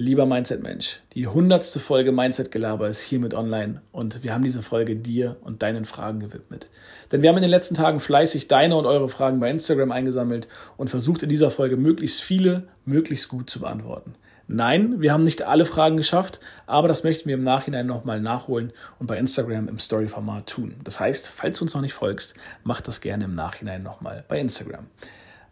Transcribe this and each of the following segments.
Lieber Mindset-Mensch, die hundertste Folge Mindset-Gelaber ist hiermit online und wir haben diese Folge dir und deinen Fragen gewidmet. Denn wir haben in den letzten Tagen fleißig deine und eure Fragen bei Instagram eingesammelt und versucht in dieser Folge möglichst viele, möglichst gut zu beantworten. Nein, wir haben nicht alle Fragen geschafft, aber das möchten wir im Nachhinein nochmal nachholen und bei Instagram im Story-Format tun. Das heißt, falls du uns noch nicht folgst, mach das gerne im Nachhinein nochmal bei Instagram.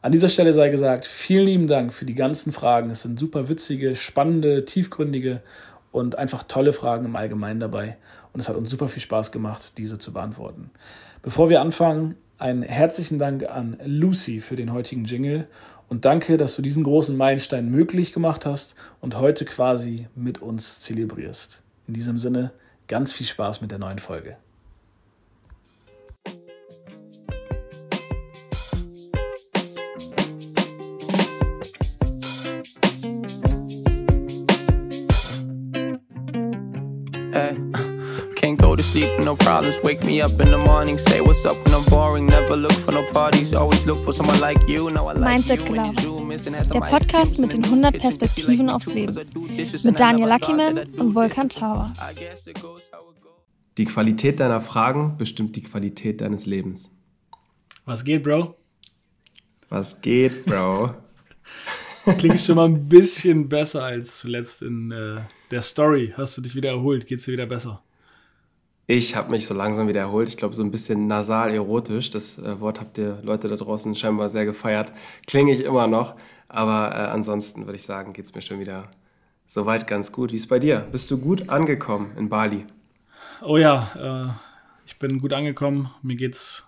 An dieser Stelle sei gesagt, vielen lieben Dank für die ganzen Fragen. Es sind super witzige, spannende, tiefgründige und einfach tolle Fragen im Allgemeinen dabei. Und es hat uns super viel Spaß gemacht, diese zu beantworten. Bevor wir anfangen, einen herzlichen Dank an Lucy für den heutigen Jingle und danke, dass du diesen großen Meilenstein möglich gemacht hast und heute quasi mit uns zelebrierst. In diesem Sinne, ganz viel Spaß mit der neuen Folge. Sleep no problems. Wake me up in the morning, say what's up when I'm boring. Never look for no parties, always look for someone like you. Now I like Mindset Glaube. Der Podcast mit den 100 Perspektiven aufs Leben. Mit Daniel Luckyman und Volkan Tower. Die Qualität deiner Fragen bestimmt die Qualität deines Lebens. Was geht, Bro? Was geht, Bro? Klingt schon mal ein bisschen besser als zuletzt in äh, der Story. Hast du dich wieder erholt? Geht's dir wieder besser? Ich habe mich so langsam wieder erholt. Ich glaube, so ein bisschen nasal erotisch. Das äh, Wort habt ihr Leute da draußen scheinbar sehr gefeiert. Klinge ich immer noch. Aber äh, ansonsten würde ich sagen, geht es mir schon wieder soweit ganz gut. Wie ist bei dir? Bist du gut angekommen in Bali? Oh ja, äh, ich bin gut angekommen. Mir geht's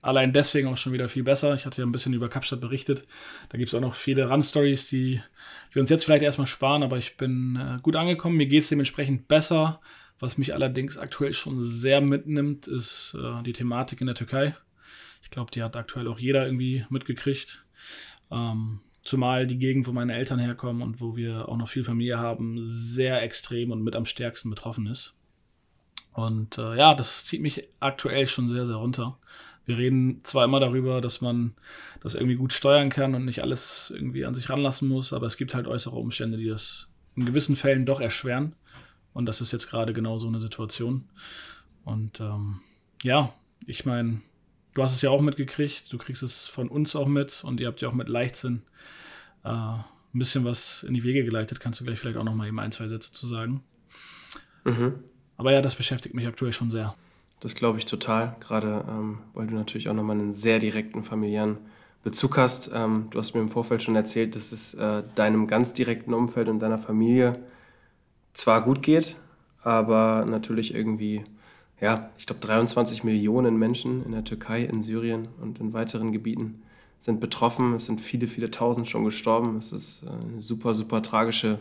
allein deswegen auch schon wieder viel besser. Ich hatte ja ein bisschen über Kapstadt berichtet. Da gibt es auch noch viele Run-Stories, die wir uns jetzt vielleicht erstmal sparen, aber ich bin äh, gut angekommen. Mir geht es dementsprechend besser. Was mich allerdings aktuell schon sehr mitnimmt, ist äh, die Thematik in der Türkei. Ich glaube, die hat aktuell auch jeder irgendwie mitgekriegt. Ähm, zumal die Gegend, wo meine Eltern herkommen und wo wir auch noch viel Familie haben, sehr extrem und mit am stärksten betroffen ist. Und äh, ja, das zieht mich aktuell schon sehr, sehr runter. Wir reden zwar immer darüber, dass man das irgendwie gut steuern kann und nicht alles irgendwie an sich ranlassen muss, aber es gibt halt äußere Umstände, die das in gewissen Fällen doch erschweren. Und das ist jetzt gerade genau so eine Situation. Und ähm, ja, ich meine, du hast es ja auch mitgekriegt, du kriegst es von uns auch mit und ihr habt ja auch mit Leichtsinn äh, ein bisschen was in die Wege geleitet. Kannst du gleich vielleicht auch noch mal eben ein, zwei Sätze zu sagen. Mhm. Aber ja, das beschäftigt mich aktuell schon sehr. Das glaube ich total, gerade ähm, weil du natürlich auch nochmal einen sehr direkten familiären Bezug hast. Ähm, du hast mir im Vorfeld schon erzählt, dass es äh, deinem ganz direkten Umfeld und deiner Familie zwar gut geht, aber natürlich irgendwie, ja, ich glaube 23 Millionen Menschen in der Türkei, in Syrien und in weiteren Gebieten sind betroffen. Es sind viele, viele Tausend schon gestorben. Es ist eine super, super tragische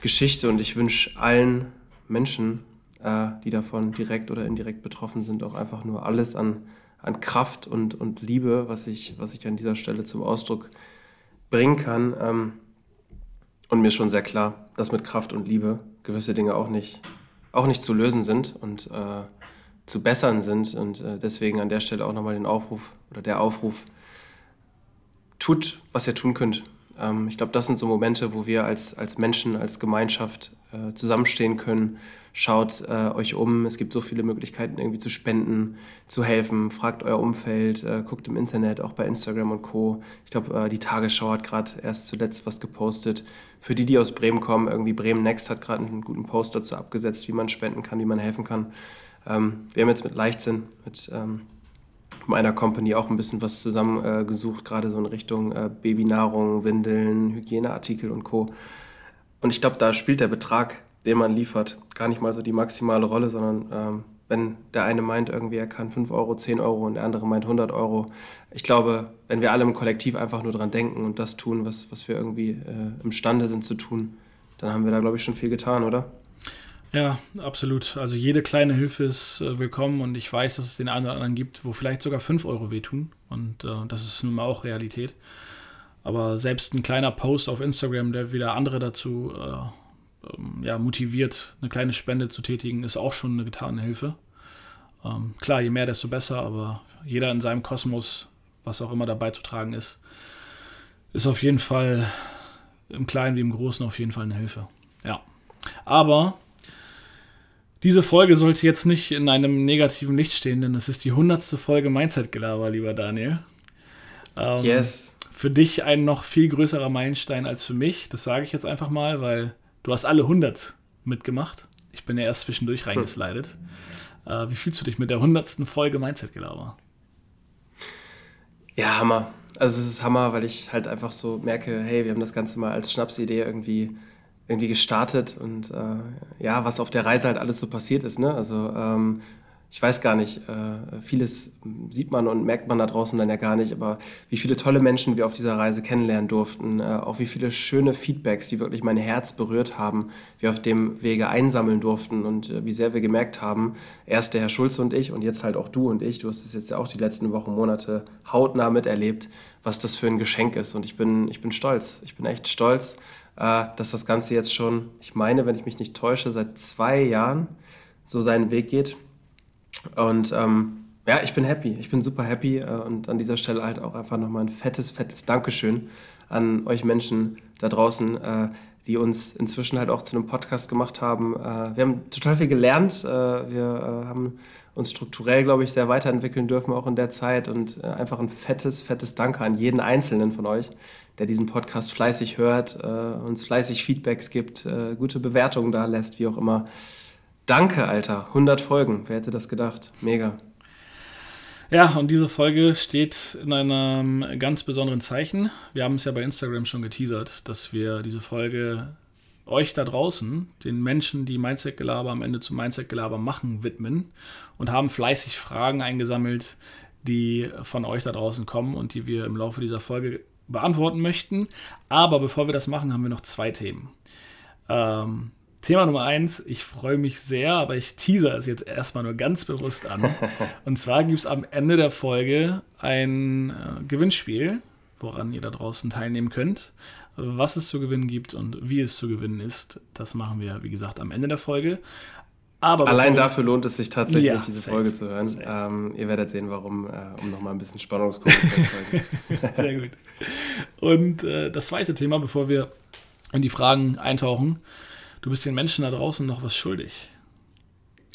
Geschichte und ich wünsche allen Menschen, äh, die davon direkt oder indirekt betroffen sind, auch einfach nur alles an, an Kraft und, und Liebe, was ich, was ich an dieser Stelle zum Ausdruck bringen kann. Und mir ist schon sehr klar, dass mit Kraft und Liebe gewisse Dinge auch nicht, auch nicht zu lösen sind und äh, zu bessern sind. Und äh, deswegen an der Stelle auch nochmal den Aufruf oder der Aufruf, tut, was ihr tun könnt. Ähm, ich glaube, das sind so Momente, wo wir als, als Menschen, als Gemeinschaft äh, zusammenstehen können. Schaut äh, euch um, es gibt so viele Möglichkeiten irgendwie zu spenden, zu helfen. Fragt euer Umfeld, äh, guckt im Internet, auch bei Instagram und Co. Ich glaube, äh, die Tagesschau hat gerade erst zuletzt was gepostet. Für die, die aus Bremen kommen, irgendwie Bremen Next hat gerade einen guten Post dazu abgesetzt, wie man spenden kann, wie man helfen kann. Ähm, wir haben jetzt mit Leichtsinn, mit ähm, meiner Company auch ein bisschen was zusammengesucht, äh, gerade so in Richtung äh, Babynahrung, Windeln, Hygieneartikel und Co. Und ich glaube, da spielt der Betrag, den man liefert, gar nicht mal so die maximale Rolle, sondern ähm, wenn der eine meint, irgendwie er kann 5 Euro, 10 Euro und der andere meint 100 Euro. Ich glaube, wenn wir alle im Kollektiv einfach nur dran denken und das tun, was, was wir irgendwie äh, imstande sind zu tun, dann haben wir da, glaube ich, schon viel getan, oder? Ja, absolut. Also jede kleine Hilfe ist äh, willkommen und ich weiß, dass es den einen oder anderen gibt, wo vielleicht sogar 5 Euro wehtun und äh, das ist nun mal auch Realität. Aber selbst ein kleiner Post auf Instagram, der wieder andere dazu äh, ähm, ja, motiviert, eine kleine Spende zu tätigen, ist auch schon eine getane Hilfe. Ähm, klar, je mehr, desto besser, aber jeder in seinem Kosmos, was auch immer dabei zu tragen ist, ist auf jeden Fall im Kleinen wie im Großen auf jeden Fall eine Hilfe. Ja. Aber diese Folge sollte jetzt nicht in einem negativen Licht stehen, denn es ist die hundertste Folge Mindset-Gelaber, lieber Daniel. Ähm, yes. Für dich ein noch viel größerer Meilenstein als für mich. Das sage ich jetzt einfach mal, weil du hast alle 100 mitgemacht. Ich bin ja erst zwischendurch hm. reingeslidet. Äh, wie fühlst du dich mit der hundertsten Folge Mindset-Gelaber? Ja, Hammer. Also es ist Hammer, weil ich halt einfach so merke, hey, wir haben das Ganze mal als Schnapsidee irgendwie irgendwie gestartet und äh, ja, was auf der Reise halt alles so passiert ist. Ne? Also ähm, ich weiß gar nicht, äh, vieles sieht man und merkt man da draußen dann ja gar nicht, aber wie viele tolle Menschen wir auf dieser Reise kennenlernen durften, äh, auch wie viele schöne Feedbacks, die wirklich mein Herz berührt haben, wir auf dem Wege einsammeln durften und äh, wie sehr wir gemerkt haben, erst der Herr Schulze und ich und jetzt halt auch du und ich, du hast es jetzt ja auch die letzten Wochen, Monate hautnah miterlebt, was das für ein Geschenk ist und ich bin, ich bin stolz, ich bin echt stolz, äh, dass das Ganze jetzt schon, ich meine, wenn ich mich nicht täusche, seit zwei Jahren so seinen Weg geht. Und ähm, ja, ich bin happy. Ich bin super happy. Äh, und an dieser Stelle halt auch einfach nochmal ein fettes, fettes Dankeschön an euch Menschen da draußen, äh, die uns inzwischen halt auch zu einem Podcast gemacht haben. Äh, wir haben total viel gelernt. Äh, wir äh, haben uns strukturell, glaube ich, sehr weiterentwickeln dürfen, auch in der Zeit. Und äh, einfach ein fettes, fettes Danke an jeden Einzelnen von euch, der diesen Podcast fleißig hört, äh, uns fleißig Feedbacks gibt, äh, gute Bewertungen da lässt, wie auch immer. Danke, Alter. 100 Folgen. Wer hätte das gedacht? Mega. Ja, und diese Folge steht in einem ganz besonderen Zeichen. Wir haben es ja bei Instagram schon geteasert, dass wir diese Folge euch da draußen, den Menschen, die Mindset-Gelaber am Ende zum Mindset-Gelaber machen, widmen und haben fleißig Fragen eingesammelt, die von euch da draußen kommen und die wir im Laufe dieser Folge beantworten möchten. Aber bevor wir das machen, haben wir noch zwei Themen. Ähm, Thema Nummer eins, ich freue mich sehr, aber ich teaser es jetzt erstmal nur ganz bewusst an. Und zwar gibt es am Ende der Folge ein äh, Gewinnspiel, woran ihr da draußen teilnehmen könnt. Was es zu gewinnen gibt und wie es zu gewinnen ist, das machen wir, wie gesagt, am Ende der Folge. Aber Allein dafür lohnt es sich tatsächlich, ja, diese safe, Folge zu hören. Ähm, ihr werdet sehen, warum, äh, um nochmal ein bisschen Spannungskurve zu erzeugen. Sehr gut. Und äh, das zweite Thema, bevor wir in die Fragen eintauchen, du bist den Menschen da draußen noch was schuldig.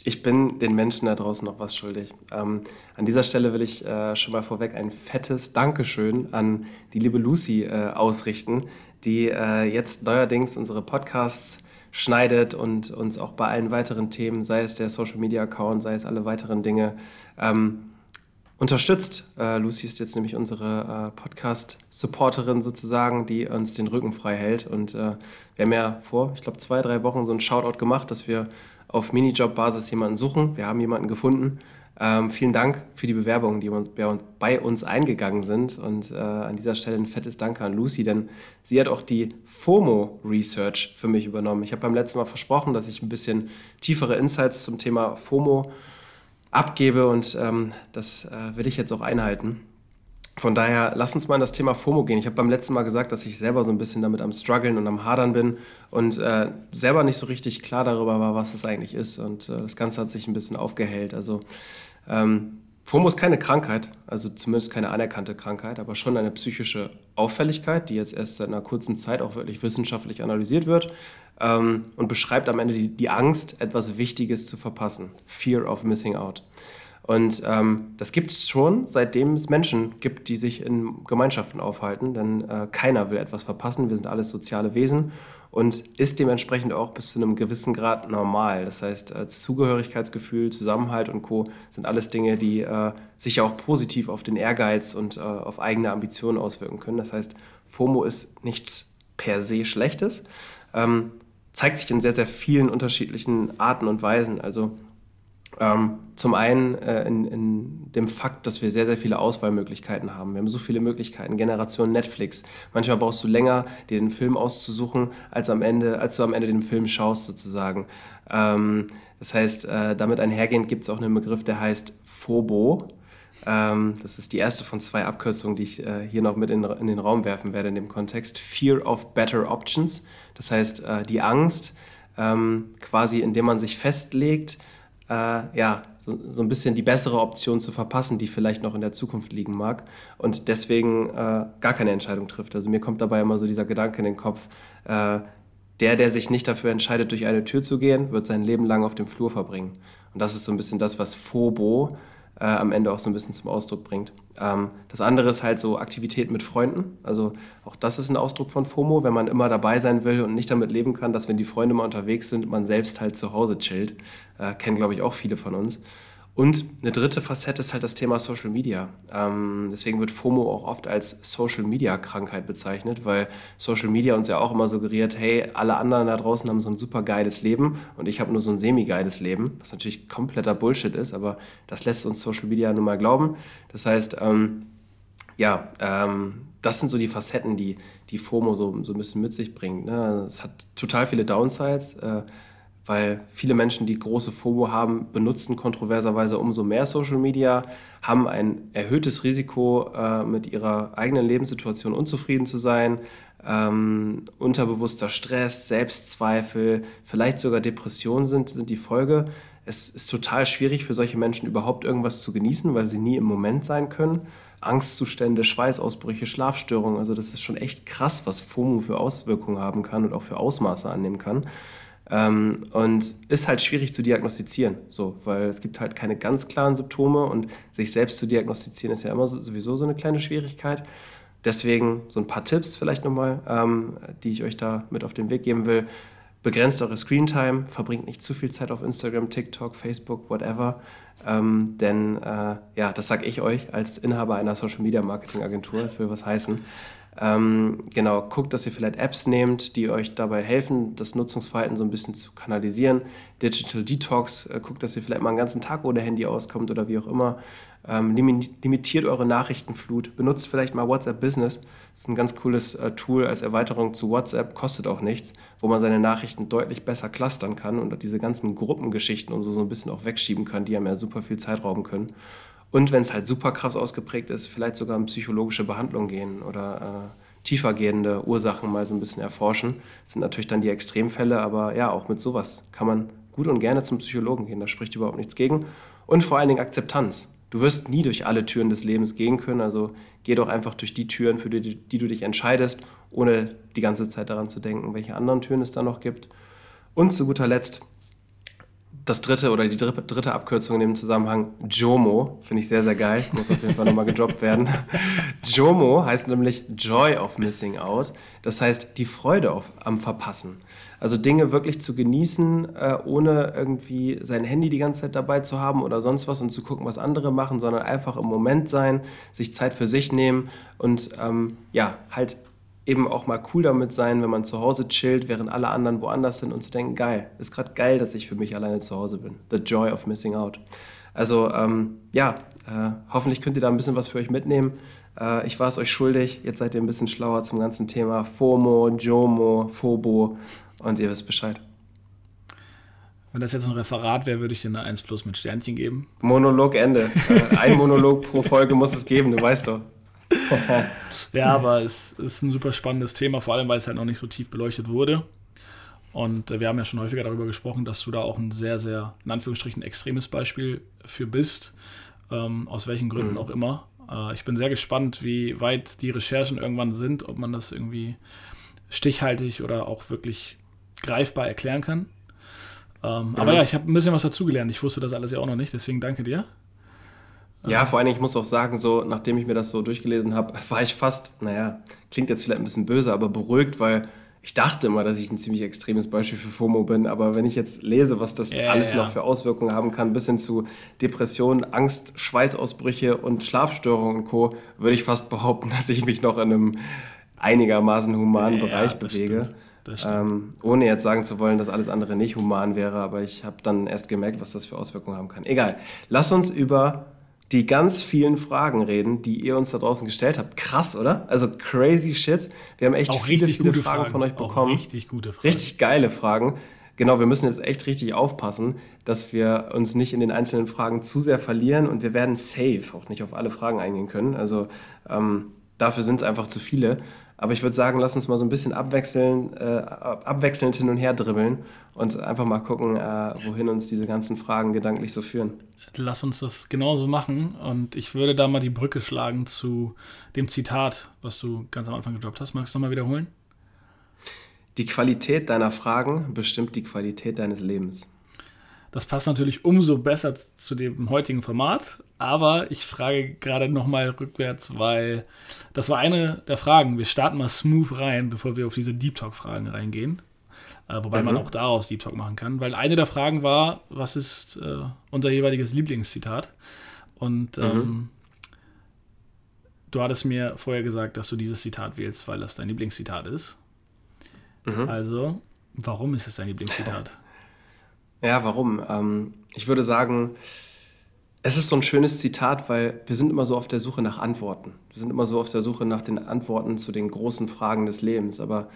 Ich bin den Menschen da draußen noch was schuldig. Ähm, an dieser Stelle will ich äh, schon mal vorweg ein fettes Dankeschön an die liebe Lucy äh, ausrichten, die äh, jetzt neuerdings unsere Podcasts schneidet und uns auch bei allen weiteren Themen, sei es der Social Media Account, sei es alle weiteren Dinge, ähm, unterstützt. Äh, Lucy ist jetzt nämlich unsere äh, Podcast-Supporterin sozusagen, die uns den Rücken frei hält. Und äh, wir haben ja vor, ich glaube, zwei, drei Wochen so ein Shoutout gemacht, dass wir auf Minijob-Basis jemanden suchen. Wir haben jemanden gefunden ähm, vielen Dank für die Bewerbungen, die bei uns eingegangen sind. Und äh, an dieser Stelle ein fettes Danke an Lucy, denn sie hat auch die FOMO Research für mich übernommen. Ich habe beim letzten Mal versprochen, dass ich ein bisschen tiefere Insights zum Thema FOMO abgebe und ähm, das äh, will ich jetzt auch einhalten. Von daher, lass uns mal in das Thema FOMO gehen. Ich habe beim letzten Mal gesagt, dass ich selber so ein bisschen damit am struggeln und am hadern bin und äh, selber nicht so richtig klar darüber war, was das eigentlich ist. Und äh, das Ganze hat sich ein bisschen aufgehellt. Also ähm, FOMO ist keine Krankheit, also zumindest keine anerkannte Krankheit, aber schon eine psychische Auffälligkeit, die jetzt erst seit einer kurzen Zeit auch wirklich wissenschaftlich analysiert wird ähm, und beschreibt am Ende die, die Angst, etwas Wichtiges zu verpassen. Fear of missing out. Und ähm, das gibt es schon, seitdem es Menschen gibt, die sich in Gemeinschaften aufhalten. Denn äh, keiner will etwas verpassen. Wir sind alles soziale Wesen und ist dementsprechend auch bis zu einem gewissen Grad normal. Das heißt, als Zugehörigkeitsgefühl, Zusammenhalt und Co. sind alles Dinge, die äh, sich auch positiv auf den Ehrgeiz und äh, auf eigene Ambitionen auswirken können. Das heißt, FOMO ist nichts per se Schlechtes. Ähm, zeigt sich in sehr, sehr vielen unterschiedlichen Arten und Weisen. Also ähm, zum einen äh, in, in, dem Fakt, dass wir sehr, sehr viele Auswahlmöglichkeiten haben. Wir haben so viele Möglichkeiten. Generation Netflix. Manchmal brauchst du länger, dir den Film auszusuchen, als, am Ende, als du am Ende den Film schaust, sozusagen. Ähm, das heißt, äh, damit einhergehend gibt es auch einen Begriff, der heißt FOBO. Ähm, das ist die erste von zwei Abkürzungen, die ich äh, hier noch mit in, in, den Raum werfen werde in dem Kontext. Fear of Better Options. Das heißt, äh, die Angst, ähm, quasi indem man sich festlegt, äh, ja, so, so ein bisschen die bessere Option zu verpassen, die vielleicht noch in der Zukunft liegen mag und deswegen äh, gar keine Entscheidung trifft. Also mir kommt dabei immer so dieser Gedanke in den Kopf, äh, der, der sich nicht dafür entscheidet, durch eine Tür zu gehen, wird sein Leben lang auf dem Flur verbringen. Und das ist so ein bisschen das, was Phobo äh, am Ende auch so ein bisschen zum Ausdruck bringt. Ähm, das andere ist halt so Aktivität mit Freunden. Also auch das ist ein Ausdruck von FOMO, wenn man immer dabei sein will und nicht damit leben kann, dass wenn die Freunde mal unterwegs sind, man selbst halt zu Hause chillt. Äh, kennen, glaube ich, auch viele von uns. Und eine dritte Facette ist halt das Thema Social Media. Ähm, deswegen wird FOMO auch oft als Social Media Krankheit bezeichnet, weil Social Media uns ja auch immer suggeriert, hey, alle anderen da draußen haben so ein super geiles Leben und ich habe nur so ein semi-geiles Leben, was natürlich kompletter Bullshit ist, aber das lässt uns Social Media nun mal glauben. Das heißt, ähm, ja, ähm, das sind so die Facetten, die, die FOMO so, so ein bisschen mit sich bringt. Ne? Es hat total viele Downsides. Äh, weil viele Menschen, die große FOMO haben, benutzen kontroverserweise umso mehr Social Media, haben ein erhöhtes Risiko, äh, mit ihrer eigenen Lebenssituation unzufrieden zu sein, ähm, unterbewusster Stress, Selbstzweifel, vielleicht sogar Depressionen sind, sind die Folge. Es ist total schwierig für solche Menschen überhaupt irgendwas zu genießen, weil sie nie im Moment sein können. Angstzustände, Schweißausbrüche, Schlafstörungen, also das ist schon echt krass, was FOMO für Auswirkungen haben kann und auch für Ausmaße annehmen kann. Ähm, und ist halt schwierig zu diagnostizieren, so, weil es gibt halt keine ganz klaren Symptome und sich selbst zu diagnostizieren ist ja immer so, sowieso so eine kleine Schwierigkeit. Deswegen so ein paar Tipps vielleicht nochmal, ähm, die ich euch da mit auf den Weg geben will. Begrenzt eure Screentime, verbringt nicht zu viel Zeit auf Instagram, TikTok, Facebook, whatever. Ähm, denn äh, ja, das sage ich euch als Inhaber einer Social Media Marketing Agentur, das will was heißen. Ähm, genau, guckt, dass ihr vielleicht Apps nehmt, die euch dabei helfen, das Nutzungsverhalten so ein bisschen zu kanalisieren. Digital Detox, äh, guckt, dass ihr vielleicht mal einen ganzen Tag ohne Handy auskommt oder wie auch immer. Ähm, limitiert eure Nachrichtenflut, benutzt vielleicht mal WhatsApp Business. Das ist ein ganz cooles äh, Tool als Erweiterung zu WhatsApp, kostet auch nichts, wo man seine Nachrichten deutlich besser clustern kann und diese ganzen Gruppengeschichten und so, so ein bisschen auch wegschieben kann, die einem ja super viel Zeit rauben können. Und wenn es halt super krass ausgeprägt ist, vielleicht sogar in psychologische Behandlung gehen oder äh, tiefergehende Ursachen mal so ein bisschen erforschen. Das sind natürlich dann die Extremfälle, aber ja, auch mit sowas kann man gut und gerne zum Psychologen gehen. Da spricht überhaupt nichts gegen. Und vor allen Dingen Akzeptanz. Du wirst nie durch alle Türen des Lebens gehen können, also geh doch einfach durch die Türen, für die, die du dich entscheidest, ohne die ganze Zeit daran zu denken, welche anderen Türen es da noch gibt. Und zu guter Letzt, das dritte oder die dritte Abkürzung in dem Zusammenhang, JOMO, finde ich sehr, sehr geil. Muss auf jeden Fall nochmal gedroppt werden. JOMO heißt nämlich Joy of Missing Out. Das heißt, die Freude auf, am Verpassen. Also Dinge wirklich zu genießen, äh, ohne irgendwie sein Handy die ganze Zeit dabei zu haben oder sonst was und zu gucken, was andere machen, sondern einfach im Moment sein, sich Zeit für sich nehmen und ähm, ja, halt eben auch mal cool damit sein, wenn man zu Hause chillt, während alle anderen woanders sind und zu denken, geil, ist gerade geil, dass ich für mich alleine zu Hause bin. The joy of missing out. Also ähm, ja, äh, hoffentlich könnt ihr da ein bisschen was für euch mitnehmen. Äh, ich war es euch schuldig, jetzt seid ihr ein bisschen schlauer zum ganzen Thema FOMO, JOMO, FOBO und ihr wisst Bescheid. Wenn das jetzt ein Referat wäre, würde ich dir eine 1 plus mit Sternchen geben. Monolog Ende. äh, ein Monolog pro Folge muss es geben, du weißt doch. ja, aber es ist ein super spannendes Thema, vor allem weil es halt noch nicht so tief beleuchtet wurde. Und äh, wir haben ja schon häufiger darüber gesprochen, dass du da auch ein sehr, sehr, in Anführungsstrichen, extremes Beispiel für bist, ähm, aus welchen Gründen mhm. auch immer. Äh, ich bin sehr gespannt, wie weit die Recherchen irgendwann sind, ob man das irgendwie stichhaltig oder auch wirklich greifbar erklären kann. Ähm, mhm. Aber ja, ich habe ein bisschen was dazugelernt. Ich wusste das alles ja auch noch nicht, deswegen danke dir. Ja, vor allem, ich muss auch sagen, so, nachdem ich mir das so durchgelesen habe, war ich fast, naja, klingt jetzt vielleicht ein bisschen böse, aber beruhigt, weil ich dachte immer, dass ich ein ziemlich extremes Beispiel für FOMO bin, aber wenn ich jetzt lese, was das ja, alles noch für Auswirkungen haben kann, bis hin zu Depressionen, Angst, Schweißausbrüche und Schlafstörungen und Co., würde ich fast behaupten, dass ich mich noch in einem einigermaßen humanen ja, Bereich bewege. Ähm, ohne jetzt sagen zu wollen, dass alles andere nicht human wäre, aber ich habe dann erst gemerkt, was das für Auswirkungen haben kann. Egal. Lass uns über die ganz vielen Fragen reden, die ihr uns da draußen gestellt habt. Krass, oder? Also crazy shit. Wir haben echt auch viele, viele Fragen, Fragen, von euch bekommen. Auch richtig gute Fragen. Richtig geile Fragen. Genau, wir müssen jetzt echt richtig aufpassen, dass wir uns nicht in den einzelnen Fragen zu sehr verlieren und wir werden safe auch nicht auf alle Fragen eingehen können. Also ähm, dafür sind es einfach zu viele. Aber ich würde sagen, lass uns mal so ein bisschen abwechseln, äh, abwechselnd hin und her dribbeln und einfach mal gucken, äh, wohin uns diese ganzen Fragen gedanklich so führen. Lass uns das genauso machen. Und ich würde da mal die Brücke schlagen zu dem Zitat, was du ganz am Anfang gedroppt hast. Magst du nochmal wiederholen? Die Qualität deiner Fragen bestimmt die Qualität deines Lebens. Das passt natürlich umso besser zu dem heutigen Format, aber ich frage gerade nochmal rückwärts, weil das war eine der Fragen. Wir starten mal smooth rein, bevor wir auf diese Deep Talk-Fragen reingehen. Äh, wobei mhm. man auch daraus Deep Talk machen kann, weil eine der Fragen war, was ist äh, unser jeweiliges Lieblingszitat? Und mhm. ähm, du hattest mir vorher gesagt, dass du dieses Zitat wählst, weil das dein Lieblingszitat ist. Mhm. Also, warum ist es dein Lieblingszitat? Ja, warum? Ähm, ich würde sagen, es ist so ein schönes Zitat, weil wir sind immer so auf der Suche nach Antworten. Wir sind immer so auf der Suche nach den Antworten zu den großen Fragen des Lebens. Aber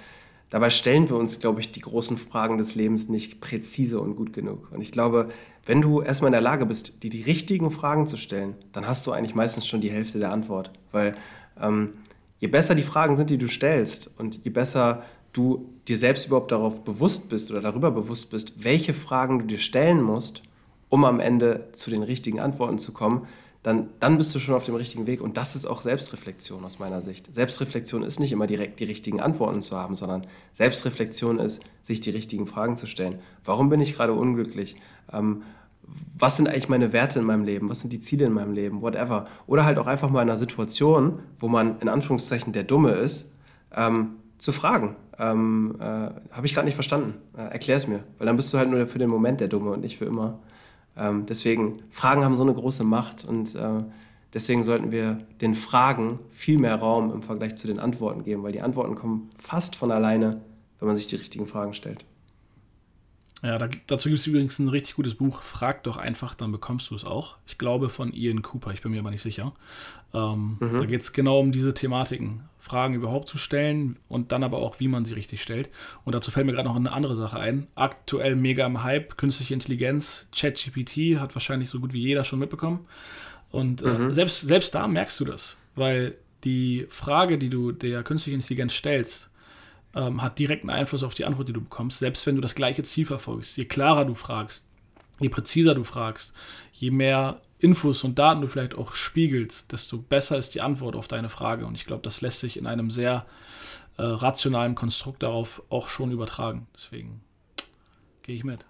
dabei stellen wir uns, glaube ich, die großen Fragen des Lebens nicht präzise und gut genug. Und ich glaube, wenn du erstmal in der Lage bist, dir die richtigen Fragen zu stellen, dann hast du eigentlich meistens schon die Hälfte der Antwort. Weil ähm, je besser die Fragen sind, die du stellst und je besser du dir selbst überhaupt darauf bewusst bist oder darüber bewusst bist, welche Fragen du dir stellen musst, um am Ende zu den richtigen Antworten zu kommen, dann, dann bist du schon auf dem richtigen Weg. Und das ist auch Selbstreflexion aus meiner Sicht. Selbstreflexion ist nicht immer direkt die richtigen Antworten zu haben, sondern Selbstreflexion ist, sich die richtigen Fragen zu stellen. Warum bin ich gerade unglücklich? Ähm, was sind eigentlich meine Werte in meinem Leben? Was sind die Ziele in meinem Leben? Whatever. Oder halt auch einfach mal in einer Situation, wo man in Anführungszeichen der Dumme ist, ähm, zu fragen. Ähm, äh, Habe ich gerade nicht verstanden. Äh, Erklär es mir. Weil dann bist du halt nur für den Moment der Dumme und nicht für immer. Ähm, deswegen, Fragen haben so eine große Macht und äh, deswegen sollten wir den Fragen viel mehr Raum im Vergleich zu den Antworten geben, weil die Antworten kommen fast von alleine, wenn man sich die richtigen Fragen stellt. Ja, da, dazu gibt es übrigens ein richtig gutes Buch. Frag doch einfach, dann bekommst du es auch. Ich glaube von Ian Cooper, ich bin mir aber nicht sicher. Ähm, mhm. Da geht es genau um diese Thematiken. Fragen überhaupt zu stellen und dann aber auch, wie man sie richtig stellt. Und dazu fällt mir gerade noch eine andere Sache ein. Aktuell mega im Hype, künstliche Intelligenz, ChatGPT hat wahrscheinlich so gut wie jeder schon mitbekommen. Und äh, mhm. selbst, selbst da merkst du das, weil die Frage, die du der künstlichen Intelligenz stellst, ähm, hat direkten Einfluss auf die Antwort, die du bekommst, selbst wenn du das gleiche Ziel verfolgst. Je klarer du fragst, je präziser du fragst, je mehr Infos und Daten du vielleicht auch spiegelst, desto besser ist die Antwort auf deine Frage. Und ich glaube, das lässt sich in einem sehr äh, rationalen Konstrukt darauf auch schon übertragen. Deswegen gehe ich mit.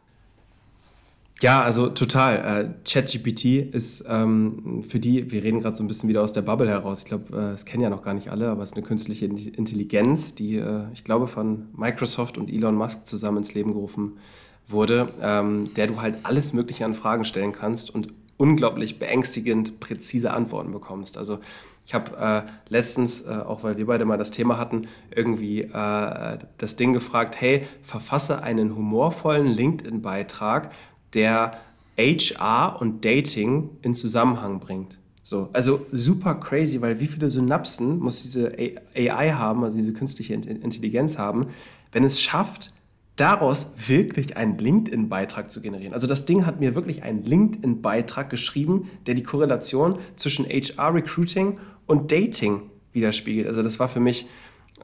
Ja, also total. Äh, ChatGPT ist ähm, für die, wir reden gerade so ein bisschen wieder aus der Bubble heraus. Ich glaube, äh, es kennen ja noch gar nicht alle, aber es ist eine künstliche Intelligenz, die, äh, ich glaube, von Microsoft und Elon Musk zusammen ins Leben gerufen wurde, ähm, der du halt alles Mögliche an Fragen stellen kannst und unglaublich beängstigend präzise Antworten bekommst. Also ich habe äh, letztens, äh, auch weil wir beide mal das Thema hatten, irgendwie äh, das Ding gefragt, hey, verfasse einen humorvollen LinkedIn-Beitrag der HR und Dating in Zusammenhang bringt. So, also super crazy, weil wie viele Synapsen muss diese AI haben, also diese künstliche Intelligenz haben, wenn es schafft, daraus wirklich einen LinkedIn-Beitrag zu generieren. Also das Ding hat mir wirklich einen LinkedIn-Beitrag geschrieben, der die Korrelation zwischen HR-Recruiting und Dating widerspiegelt. Also das war für mich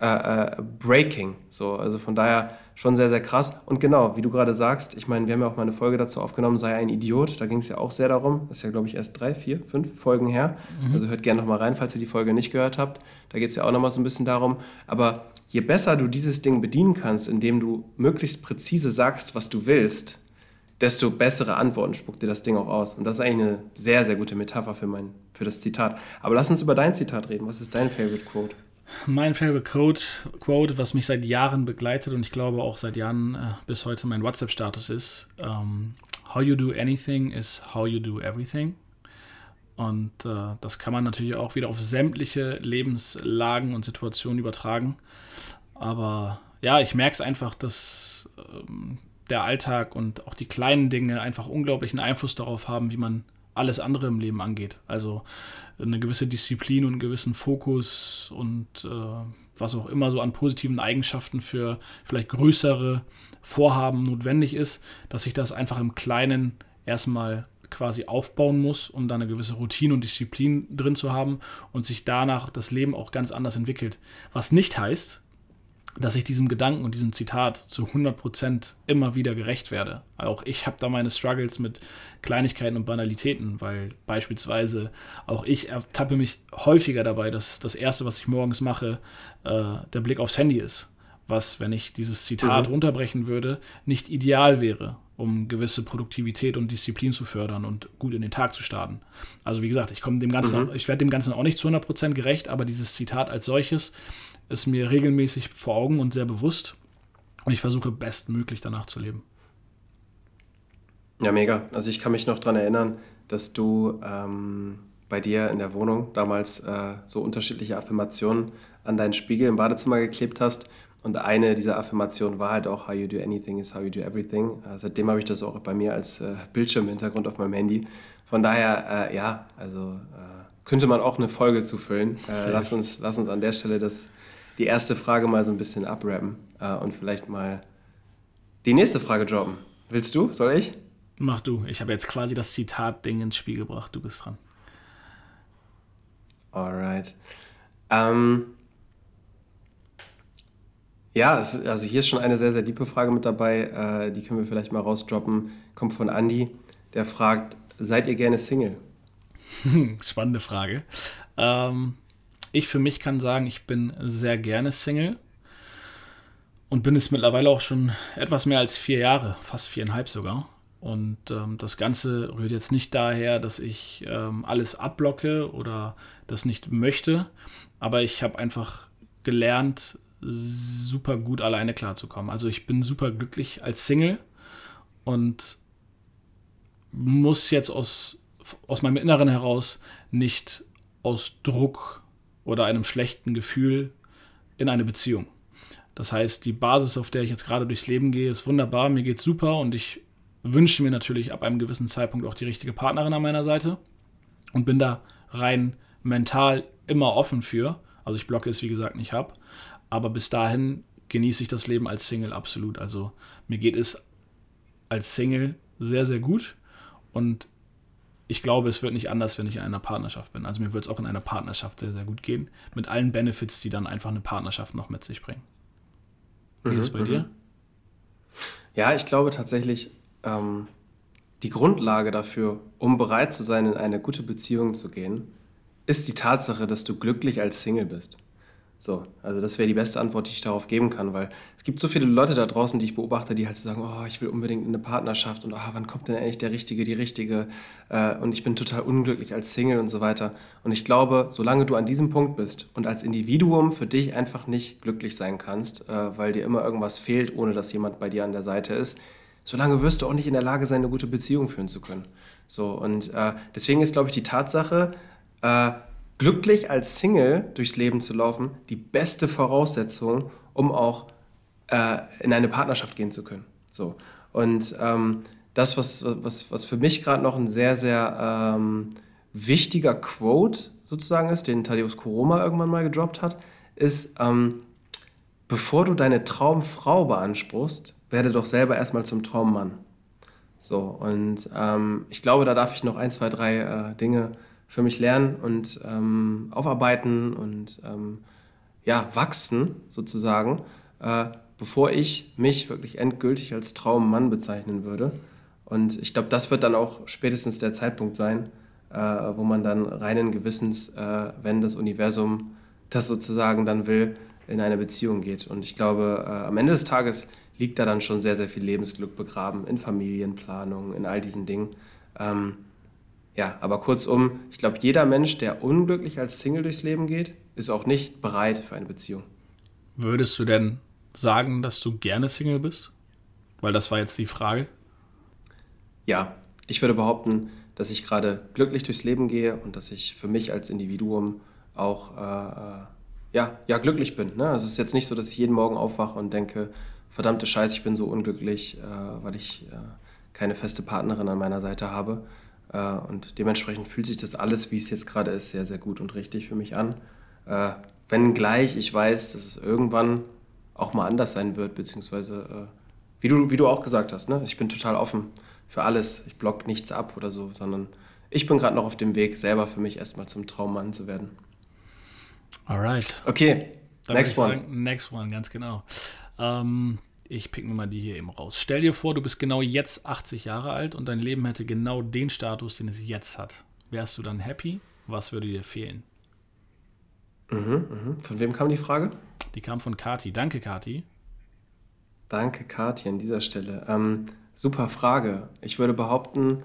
äh, äh, Breaking. So, also von daher schon sehr, sehr krass. Und genau, wie du gerade sagst, ich meine, wir haben ja auch mal eine Folge dazu aufgenommen, sei ein Idiot. Da ging es ja auch sehr darum. Das ist ja, glaube ich, erst drei, vier, fünf Folgen her. Mhm. Also hört gerne nochmal rein, falls ihr die Folge nicht gehört habt. Da geht es ja auch nochmal so ein bisschen darum. Aber je besser du dieses Ding bedienen kannst, indem du möglichst präzise sagst, was du willst, desto bessere Antworten spuckt dir das Ding auch aus. Und das ist eigentlich eine sehr, sehr gute Metapher für, mein, für das Zitat. Aber lass uns über dein Zitat reden. Was ist dein Favorite Quote? Mein Favorite Quote, Quote, was mich seit Jahren begleitet und ich glaube auch seit Jahren äh, bis heute mein WhatsApp-Status ist, ähm, How you do anything is how you do everything. Und äh, das kann man natürlich auch wieder auf sämtliche Lebenslagen und Situationen übertragen. Aber ja, ich merke es einfach, dass ähm, der Alltag und auch die kleinen Dinge einfach unglaublichen Einfluss darauf haben, wie man alles andere im Leben angeht. Also eine gewisse Disziplin und einen gewissen Fokus und äh, was auch immer so an positiven Eigenschaften für vielleicht größere Vorhaben notwendig ist, dass sich das einfach im Kleinen erstmal quasi aufbauen muss, um da eine gewisse Routine und Disziplin drin zu haben und sich danach das Leben auch ganz anders entwickelt. Was nicht heißt, dass ich diesem Gedanken und diesem Zitat zu 100% immer wieder gerecht werde. Auch ich habe da meine Struggles mit Kleinigkeiten und Banalitäten, weil beispielsweise auch ich ertappe mich häufiger dabei, dass das Erste, was ich morgens mache, äh, der Blick aufs Handy ist. Was, wenn ich dieses Zitat mhm. runterbrechen würde, nicht ideal wäre, um gewisse Produktivität und Disziplin zu fördern und gut in den Tag zu starten. Also wie gesagt, ich komme dem Ganzen, mhm. ich werde dem Ganzen auch nicht zu 100% gerecht, aber dieses Zitat als solches ist mir regelmäßig vor Augen und sehr bewusst. Und ich versuche bestmöglich danach zu leben. Ja, mega. Also ich kann mich noch daran erinnern, dass du ähm, bei dir in der Wohnung damals äh, so unterschiedliche Affirmationen an deinen Spiegel im Badezimmer geklebt hast. Und eine dieser Affirmationen war halt auch, how you do anything is how you do everything. Äh, seitdem habe ich das auch bei mir als äh, Bildschirmhintergrund auf meinem Handy. Von daher, äh, ja, also äh, könnte man auch eine Folge zu füllen. Äh, lass, uns, lass uns an der Stelle das die erste Frage mal so ein bisschen abrappen äh, und vielleicht mal die nächste Frage droppen. Willst du? Soll ich? Mach du. Ich habe jetzt quasi das Zitat-Ding ins Spiel gebracht. Du bist dran. Alright. Ähm, ja, es, also hier ist schon eine sehr, sehr tiefe Frage mit dabei. Äh, die können wir vielleicht mal rausdroppen. Kommt von Andy. Der fragt: Seid ihr gerne Single? Spannende Frage. Ähm, ich für mich kann sagen, ich bin sehr gerne Single und bin es mittlerweile auch schon etwas mehr als vier Jahre, fast viereinhalb sogar. Und ähm, das Ganze rührt jetzt nicht daher, dass ich ähm, alles abblocke oder das nicht möchte, aber ich habe einfach gelernt, super gut alleine klarzukommen. Also ich bin super glücklich als Single und muss jetzt aus, aus meinem Inneren heraus nicht aus Druck oder einem schlechten Gefühl in eine Beziehung. Das heißt, die Basis, auf der ich jetzt gerade durchs Leben gehe, ist wunderbar, mir geht's super und ich wünsche mir natürlich ab einem gewissen Zeitpunkt auch die richtige Partnerin an meiner Seite und bin da rein mental immer offen für. Also ich blocke es, wie gesagt, nicht ab. Aber bis dahin genieße ich das Leben als Single absolut. Also mir geht es als Single sehr, sehr gut und ich glaube, es wird nicht anders, wenn ich in einer Partnerschaft bin. Also mir wird es auch in einer Partnerschaft sehr, sehr gut gehen. Mit allen Benefits, die dann einfach eine Partnerschaft noch mit sich bringen. Wie mhm, ist es bei mhm. dir? Ja, ich glaube tatsächlich, ähm, die Grundlage dafür, um bereit zu sein, in eine gute Beziehung zu gehen, ist die Tatsache, dass du glücklich als Single bist. So, also das wäre die beste Antwort, die ich darauf geben kann, weil es gibt so viele Leute da draußen, die ich beobachte, die halt so sagen, oh, ich will unbedingt in eine Partnerschaft und oh, wann kommt denn eigentlich der Richtige, die Richtige äh, und ich bin total unglücklich als Single und so weiter. Und ich glaube, solange du an diesem Punkt bist und als Individuum für dich einfach nicht glücklich sein kannst, äh, weil dir immer irgendwas fehlt, ohne dass jemand bei dir an der Seite ist, solange wirst du auch nicht in der Lage sein, eine gute Beziehung führen zu können. So, und äh, deswegen ist, glaube ich, die Tatsache, glücklich als Single durchs Leben zu laufen, die beste Voraussetzung, um auch äh, in eine Partnerschaft gehen zu können. So. Und ähm, das, was, was, was für mich gerade noch ein sehr, sehr ähm, wichtiger Quote sozusagen ist, den Thaddeus Koroma irgendwann mal gedroppt hat, ist, ähm, bevor du deine Traumfrau beanspruchst, werde doch selber erstmal zum Traummann. So, und ähm, ich glaube, da darf ich noch ein, zwei, drei äh, Dinge für mich lernen und ähm, aufarbeiten und ähm, ja, wachsen sozusagen, äh, bevor ich mich wirklich endgültig als Traummann bezeichnen würde. Und ich glaube, das wird dann auch spätestens der Zeitpunkt sein, äh, wo man dann reinen Gewissens, äh, wenn das Universum das sozusagen dann will, in eine Beziehung geht. Und ich glaube, äh, am Ende des Tages liegt da dann schon sehr, sehr viel Lebensglück begraben in Familienplanung, in all diesen Dingen. Ähm, ja, aber kurzum, ich glaube, jeder Mensch, der unglücklich als Single durchs Leben geht, ist auch nicht bereit für eine Beziehung. Würdest du denn sagen, dass du gerne Single bist? Weil das war jetzt die Frage. Ja, ich würde behaupten, dass ich gerade glücklich durchs Leben gehe und dass ich für mich als Individuum auch äh, äh ja, ja, glücklich bin. Ne? Also es ist jetzt nicht so, dass ich jeden Morgen aufwache und denke, verdammte Scheiße, ich bin so unglücklich, äh, weil ich äh, keine feste Partnerin an meiner Seite habe. Äh, und dementsprechend fühlt sich das alles, wie es jetzt gerade ist, sehr, sehr gut und richtig für mich an. Äh, wenngleich ich weiß, dass es irgendwann auch mal anders sein wird, beziehungsweise äh, wie du, wie du auch gesagt hast, ne? ich bin total offen für alles. Ich block nichts ab oder so, sondern ich bin gerade noch auf dem Weg, selber für mich erstmal zum Traummann zu werden. Alright. Okay, Dann next one. Sagen, next one, ganz genau. Ähm, ich pick mir mal die hier eben raus. Stell dir vor, du bist genau jetzt 80 Jahre alt und dein Leben hätte genau den Status, den es jetzt hat. Wärst du dann happy? Was würde dir fehlen? Mhm. Von wem kam die Frage? Die kam von Kati. Danke, Kati. Danke, Kathi, an dieser Stelle. Ähm, super Frage. Ich würde behaupten,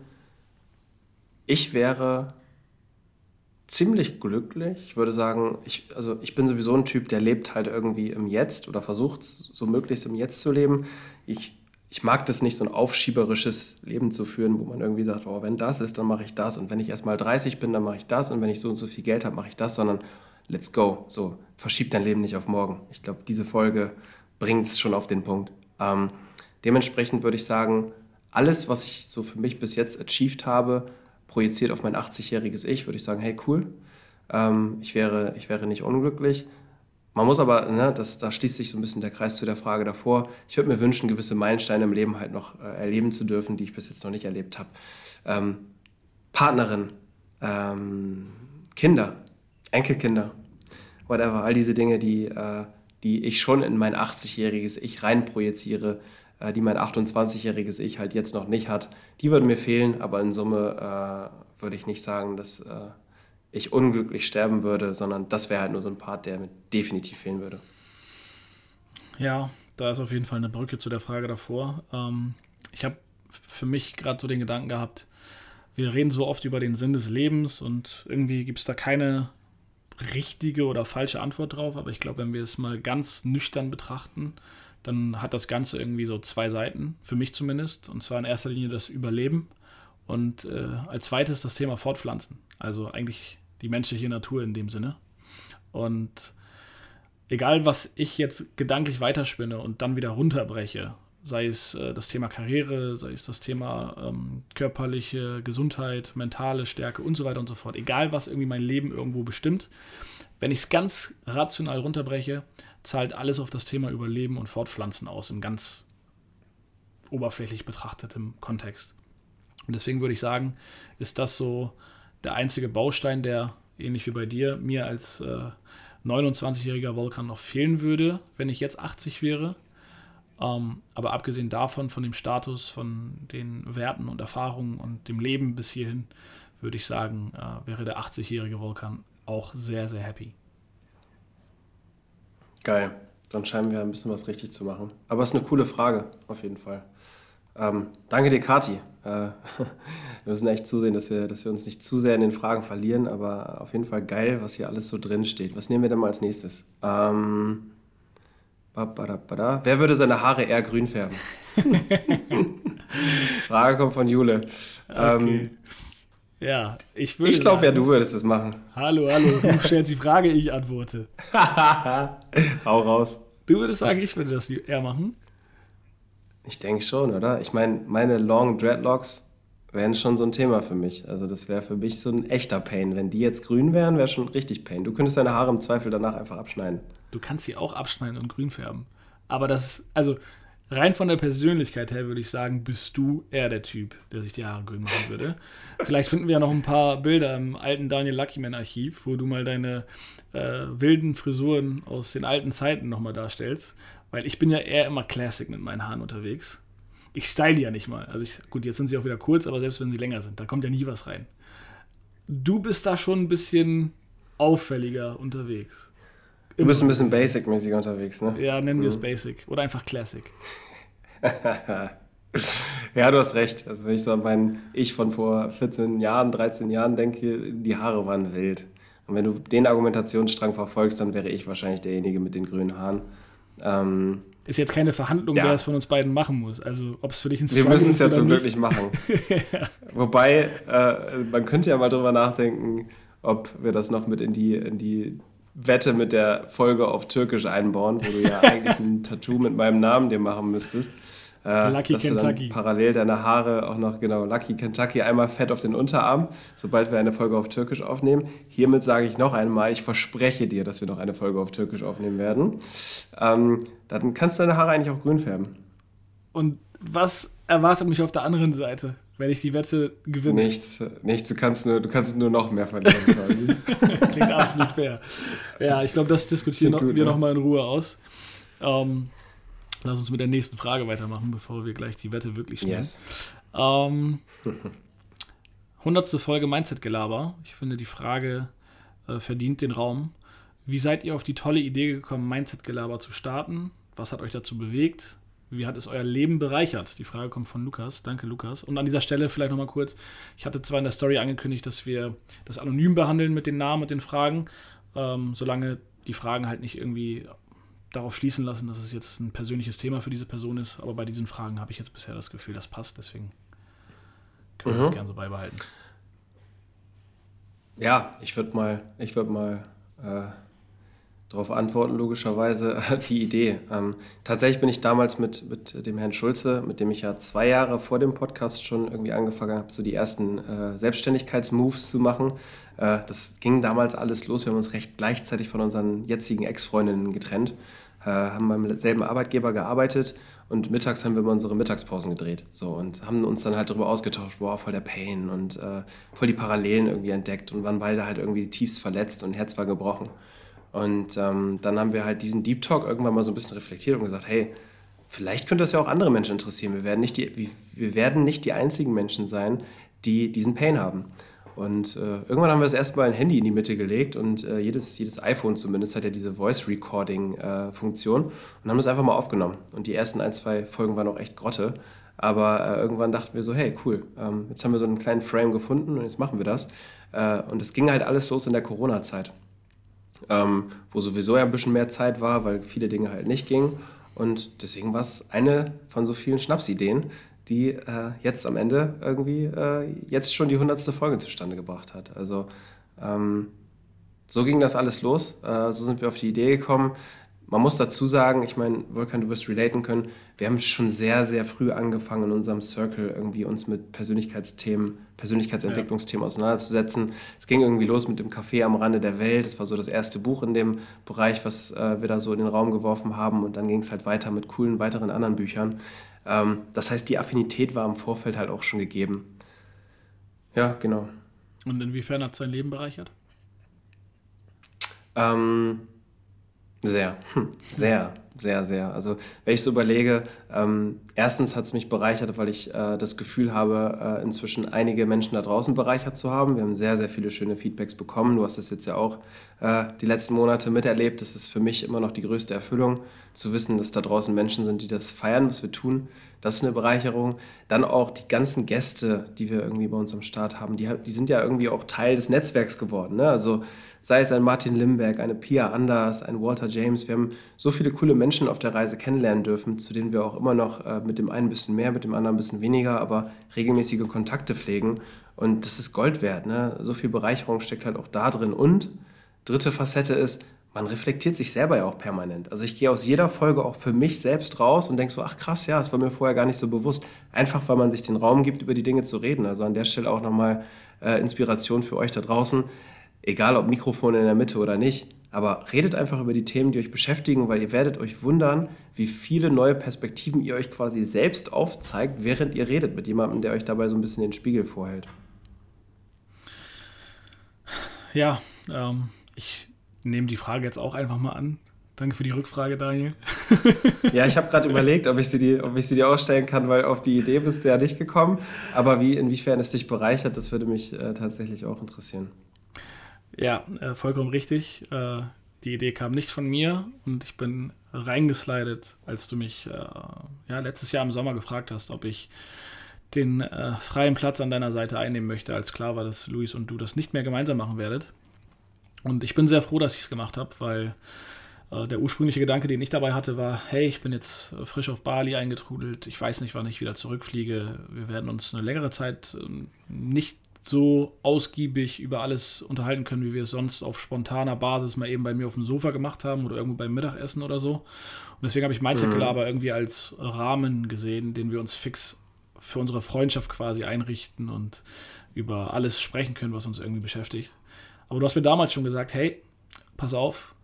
ich wäre ziemlich glücklich. Ich würde sagen, ich, also ich bin sowieso ein Typ, der lebt halt irgendwie im Jetzt oder versucht so möglichst im Jetzt zu leben. Ich, ich mag das nicht, so ein aufschieberisches Leben zu führen, wo man irgendwie sagt, oh, wenn das ist, dann mache ich das. Und wenn ich erst mal 30 bin, dann mache ich das. Und wenn ich so und so viel Geld habe, mache ich das, sondern let's go. So, verschieb dein Leben nicht auf morgen. Ich glaube, diese Folge bringt es schon auf den Punkt. Ähm, dementsprechend würde ich sagen, alles, was ich so für mich bis jetzt achieved habe, projiziert auf mein 80-jähriges Ich, würde ich sagen, hey, cool. Ähm, ich, wäre, ich wäre nicht unglücklich. Man muss aber, ne, das, da schließt sich so ein bisschen der Kreis zu der Frage davor. Ich würde mir wünschen, gewisse Meilensteine im Leben halt noch äh, erleben zu dürfen, die ich bis jetzt noch nicht erlebt habe. Ähm, Partnerin, ähm, Kinder, Enkelkinder, whatever, all diese Dinge, die, äh, die ich schon in mein 80-jähriges Ich reinprojiziere, die mein 28-jähriges Ich halt jetzt noch nicht hat, die würden mir fehlen, aber in Summe äh, würde ich nicht sagen, dass äh, ich unglücklich sterben würde, sondern das wäre halt nur so ein Part, der mir definitiv fehlen würde. Ja, da ist auf jeden Fall eine Brücke zu der Frage davor. Ähm, ich habe für mich gerade so den Gedanken gehabt, wir reden so oft über den Sinn des Lebens und irgendwie gibt es da keine richtige oder falsche Antwort drauf, aber ich glaube, wenn wir es mal ganz nüchtern betrachten, dann hat das Ganze irgendwie so zwei Seiten, für mich zumindest. Und zwar in erster Linie das Überleben und äh, als zweites das Thema Fortpflanzen. Also eigentlich die menschliche Natur in dem Sinne. Und egal, was ich jetzt gedanklich weiterspinne und dann wieder runterbreche, sei es äh, das Thema Karriere, sei es das Thema ähm, körperliche Gesundheit, mentale Stärke und so weiter und so fort, egal was irgendwie mein Leben irgendwo bestimmt, wenn ich es ganz rational runterbreche, zahlt alles auf das Thema Überleben und Fortpflanzen aus, im ganz oberflächlich betrachtetem Kontext. Und deswegen würde ich sagen, ist das so der einzige Baustein, der ähnlich wie bei dir mir als äh, 29-jähriger Volkan noch fehlen würde, wenn ich jetzt 80 wäre. Ähm, aber abgesehen davon, von dem Status, von den Werten und Erfahrungen und dem Leben bis hierhin, würde ich sagen, äh, wäre der 80-jährige Volkan auch sehr, sehr happy. Geil. Dann scheinen wir ein bisschen was richtig zu machen. Aber es ist eine coole Frage, auf jeden Fall. Ähm, danke dir, Kati. Äh, wir müssen echt zusehen, dass wir, dass wir uns nicht zu sehr in den Fragen verlieren, aber auf jeden Fall geil, was hier alles so drin steht. Was nehmen wir denn mal als nächstes? Ähm. Wer würde seine Haare eher grün färben? Frage kommt von Jule. Ähm, Ja, ich würde ich glaube ja, du würdest es machen. Hallo, hallo, du stellst die Frage, ich antworte. Hau raus. Du würdest sagen, ich würde das eher machen? Ich denke schon, oder? Ich meine, meine Long Dreadlocks wären schon so ein Thema für mich. Also das wäre für mich so ein echter Pain. Wenn die jetzt grün wären, wäre schon richtig Pain. Du könntest deine Haare im Zweifel danach einfach abschneiden. Du kannst sie auch abschneiden und grün färben. Aber das, also rein von der Persönlichkeit her würde ich sagen, bist du eher der Typ, der sich die Haare grün machen würde. Vielleicht finden wir ja noch ein paar Bilder im alten Daniel Luckyman Archiv, wo du mal deine äh, wilden Frisuren aus den alten Zeiten nochmal darstellst. Weil ich bin ja eher immer Classic mit meinen Haaren unterwegs. Ich style die ja nicht mal. Also ich, gut, jetzt sind sie auch wieder kurz, aber selbst wenn sie länger sind, da kommt ja nie was rein. Du bist da schon ein bisschen auffälliger unterwegs. Du bist ein bisschen basic-mäßig unterwegs, ne? Ja, nennen wir es Basic. Oder einfach Classic. Ja, du hast recht. Also wenn ich so an mein Ich von vor 14 Jahren, 13 Jahren denke, die Haare waren wild. Und wenn du den Argumentationsstrang verfolgst, dann wäre ich wahrscheinlich derjenige mit den grünen Haaren. Ähm, Ist jetzt keine Verhandlung, Ja. wer es von uns beiden machen muss. Also, ob es für dich ein Wir Struggle müssen es ja zum Glück nicht. machen. Wobei, äh, man könnte ja mal drüber nachdenken, ob wir das noch mit in die, in die Wette mit der Folge auf Türkisch einbauen, wo du ja eigentlich ein Tattoo mit meinem Namen dir machen müsstest. Äh, Lucky dass du Kentucky. dann parallel deine Haare auch noch, genau, Lucky Kentucky, einmal fett auf den Unterarm, sobald wir eine Folge auf Türkisch aufnehmen. Hiermit sage ich noch einmal, ich verspreche dir, dass wir noch eine Folge auf Türkisch aufnehmen werden. Ähm, dann kannst du deine Haare eigentlich auch grün färben. Und was erwartet mich auf der anderen Seite, wenn ich die Wette gewinne? Nichts, nichts. Du kannst nur, du kannst nur noch mehr verlieren. Klingt absolut fair. Ja, ich glaube, das diskutieren gut, wir ne? noch mal in Ruhe aus. Ähm, lass uns mit der nächsten Frage weitermachen, bevor wir gleich die Wette wirklich stellen. Yes. Ähm, 100. Folge Mindset-Gelaber. Ich finde, die Frage äh, verdient den Raum. Wie seid ihr auf die tolle Idee gekommen, Mindset-Gelaber zu starten? Was hat euch dazu bewegt? Wie hat es euer Leben bereichert? Die Frage kommt von Lukas. Danke, Lukas. Und an dieser Stelle vielleicht nochmal kurz. Ich hatte zwar in der Story angekündigt, dass wir das anonym behandeln mit den Namen und den Fragen, ähm, solange die Fragen halt nicht irgendwie darauf schließen lassen, dass es jetzt ein persönliches Thema für diese Person ist. Aber bei diesen Fragen habe ich jetzt bisher das Gefühl, das passt. Deswegen können wir mhm. das gerne so beibehalten. Ja, ich würde mal, ich würde mal äh, darauf antworten, logischerweise die Idee. Ähm, tatsächlich bin ich damals mit, mit dem Herrn Schulze, mit dem ich ja zwei Jahre vor dem Podcast schon irgendwie angefangen habe, so die ersten äh, Selbstständigkeitsmoves zu machen. Äh, das ging damals alles los. Wir haben uns recht gleichzeitig von unseren jetzigen Ex-Freundinnen getrennt, äh, haben beim selben Arbeitgeber gearbeitet und mittags haben wir immer unsere Mittagspausen gedreht. So und haben uns dann halt darüber ausgetauscht, boah, voll der Pain und äh, voll die Parallelen irgendwie entdeckt und waren beide halt irgendwie tiefst verletzt und Herz war gebrochen. Und ähm, dann haben wir halt diesen Deep Talk irgendwann mal so ein bisschen reflektiert und gesagt, hey, vielleicht könnte das ja auch andere Menschen interessieren. Wir werden nicht die, wir werden nicht die einzigen Menschen sein, die diesen Pain haben. Und äh, irgendwann haben wir das erstmal ein Handy in die Mitte gelegt und äh, jedes, jedes iPhone zumindest hat ja diese Voice Recording äh, und haben das einfach mal aufgenommen. Und die ersten ein, zwei Folgen waren auch echt Grotte. Aber äh, irgendwann dachten wir so, hey, cool, ähm, jetzt haben wir so einen kleinen Frame gefunden und jetzt machen wir das. Äh, und es ging halt alles los in der Corona-Zeit, ähm, wo sowieso ja ein bisschen mehr Zeit war, weil viele Dinge halt nicht gingen. Und deswegen war es eine von so vielen Schnapsideen, die äh, jetzt am Ende irgendwie äh, jetzt schon die hundertste Folge zustande gebracht hat. Also ähm, so ging das alles los. Äh, so sind wir auf die Idee gekommen. Man muss dazu sagen, ich meine, Volkan, du wirst relaten können, wir haben schon sehr, sehr früh angefangen in unserem Circle irgendwie uns mit Persönlichkeitsthemen, Persönlichkeitsentwicklungsthemen ja. auseinanderzusetzen. Es ging irgendwie los mit dem Café am Rande der Welt. Das war so das erste Buch in dem Bereich, was äh, wir da so in den Raum geworfen haben. Und dann ging es halt weiter mit coolen weiteren anderen Büchern. Ähm, das heißt, die Affinität war im Vorfeld halt auch schon gegeben. Ja, genau. Und inwiefern hat es sein Leben bereichert? Ähm, sehr, sehr, sehr, sehr. Also wenn ich so überlege, ähm, erstens hat es mich bereichert, weil ich äh, das Gefühl habe, äh, inzwischen einige Menschen da draußen bereichert zu haben. Wir haben sehr, sehr viele schöne Feedbacks bekommen. Du hast es jetzt ja auch äh, die letzten Monate miterlebt. Das ist für mich immer noch die größte Erfüllung, zu wissen, dass da draußen Menschen sind, die das feiern, was wir tun. Das ist eine Bereicherung. Dann auch die ganzen Gäste, die wir irgendwie bei uns am Start haben, die, die sind ja irgendwie auch Teil des Netzwerks geworden. Ne? Also sei es ein Martin Limberg, eine Pia Anders, ein Walter James. Wir haben so viele coole Menschen auf der Reise kennenlernen dürfen, zu denen wir auch immer noch äh, mit dem einen ein bisschen mehr, mit dem anderen ein bisschen weniger, aber regelmäßige Kontakte pflegen. Und das ist Gold wert. Ne? So viel Bereicherung steckt halt auch da drin. Und dritte Facette ist, man reflektiert sich selber ja auch permanent. Also ich gehe aus jeder Folge auch für mich selbst raus und denke so, ach krass, ja, das war mir vorher gar nicht so bewusst. Einfach, weil man sich den Raum gibt, über die Dinge zu reden. Also an der Stelle auch nochmal äh, Inspiration für euch da draußen. Egal ob Mikrofon in der Mitte oder nicht, aber redet einfach über die Themen, die euch beschäftigen, weil ihr werdet euch wundern, wie viele neue Perspektiven ihr euch quasi selbst aufzeigt, während ihr redet mit jemandem, der euch dabei so ein bisschen den Spiegel vorhält. Ja, ähm, ich nehme die Frage jetzt auch einfach mal an. Danke für die Rückfrage, Daniel. ja, ich habe gerade überlegt, ob ich, sie die, ob ich sie dir ausstellen kann, weil auf die Idee bist du ja nicht gekommen. Aber wie, inwiefern es dich bereichert, das würde mich äh, tatsächlich auch interessieren. Ja, äh, vollkommen richtig. Äh, die Idee kam nicht von mir und ich bin reingeslidet, als du mich äh, ja, letztes Jahr im Sommer gefragt hast, ob ich den äh, freien Platz an deiner Seite einnehmen möchte, als klar war, dass Luis und du das nicht mehr gemeinsam machen werdet. Und ich bin sehr froh, dass ich es gemacht habe, weil äh, der ursprüngliche Gedanke, den ich dabei hatte, war, hey, ich bin jetzt äh, frisch auf Bali eingetrudelt, ich weiß nicht, wann ich wieder zurückfliege, wir werden uns eine längere Zeit äh, nicht so ausgiebig über alles unterhalten können, wie wir es sonst auf spontaner Basis mal eben bei mir auf dem Sofa gemacht haben oder irgendwo beim Mittagessen oder so. Und deswegen habe ich Mindset-Gelaber mhm. irgendwie als Rahmen gesehen, den wir uns fix für unsere Freundschaft quasi einrichten und über alles sprechen können, was uns irgendwie beschäftigt. Aber du hast mir damals schon gesagt, hey, pass auf,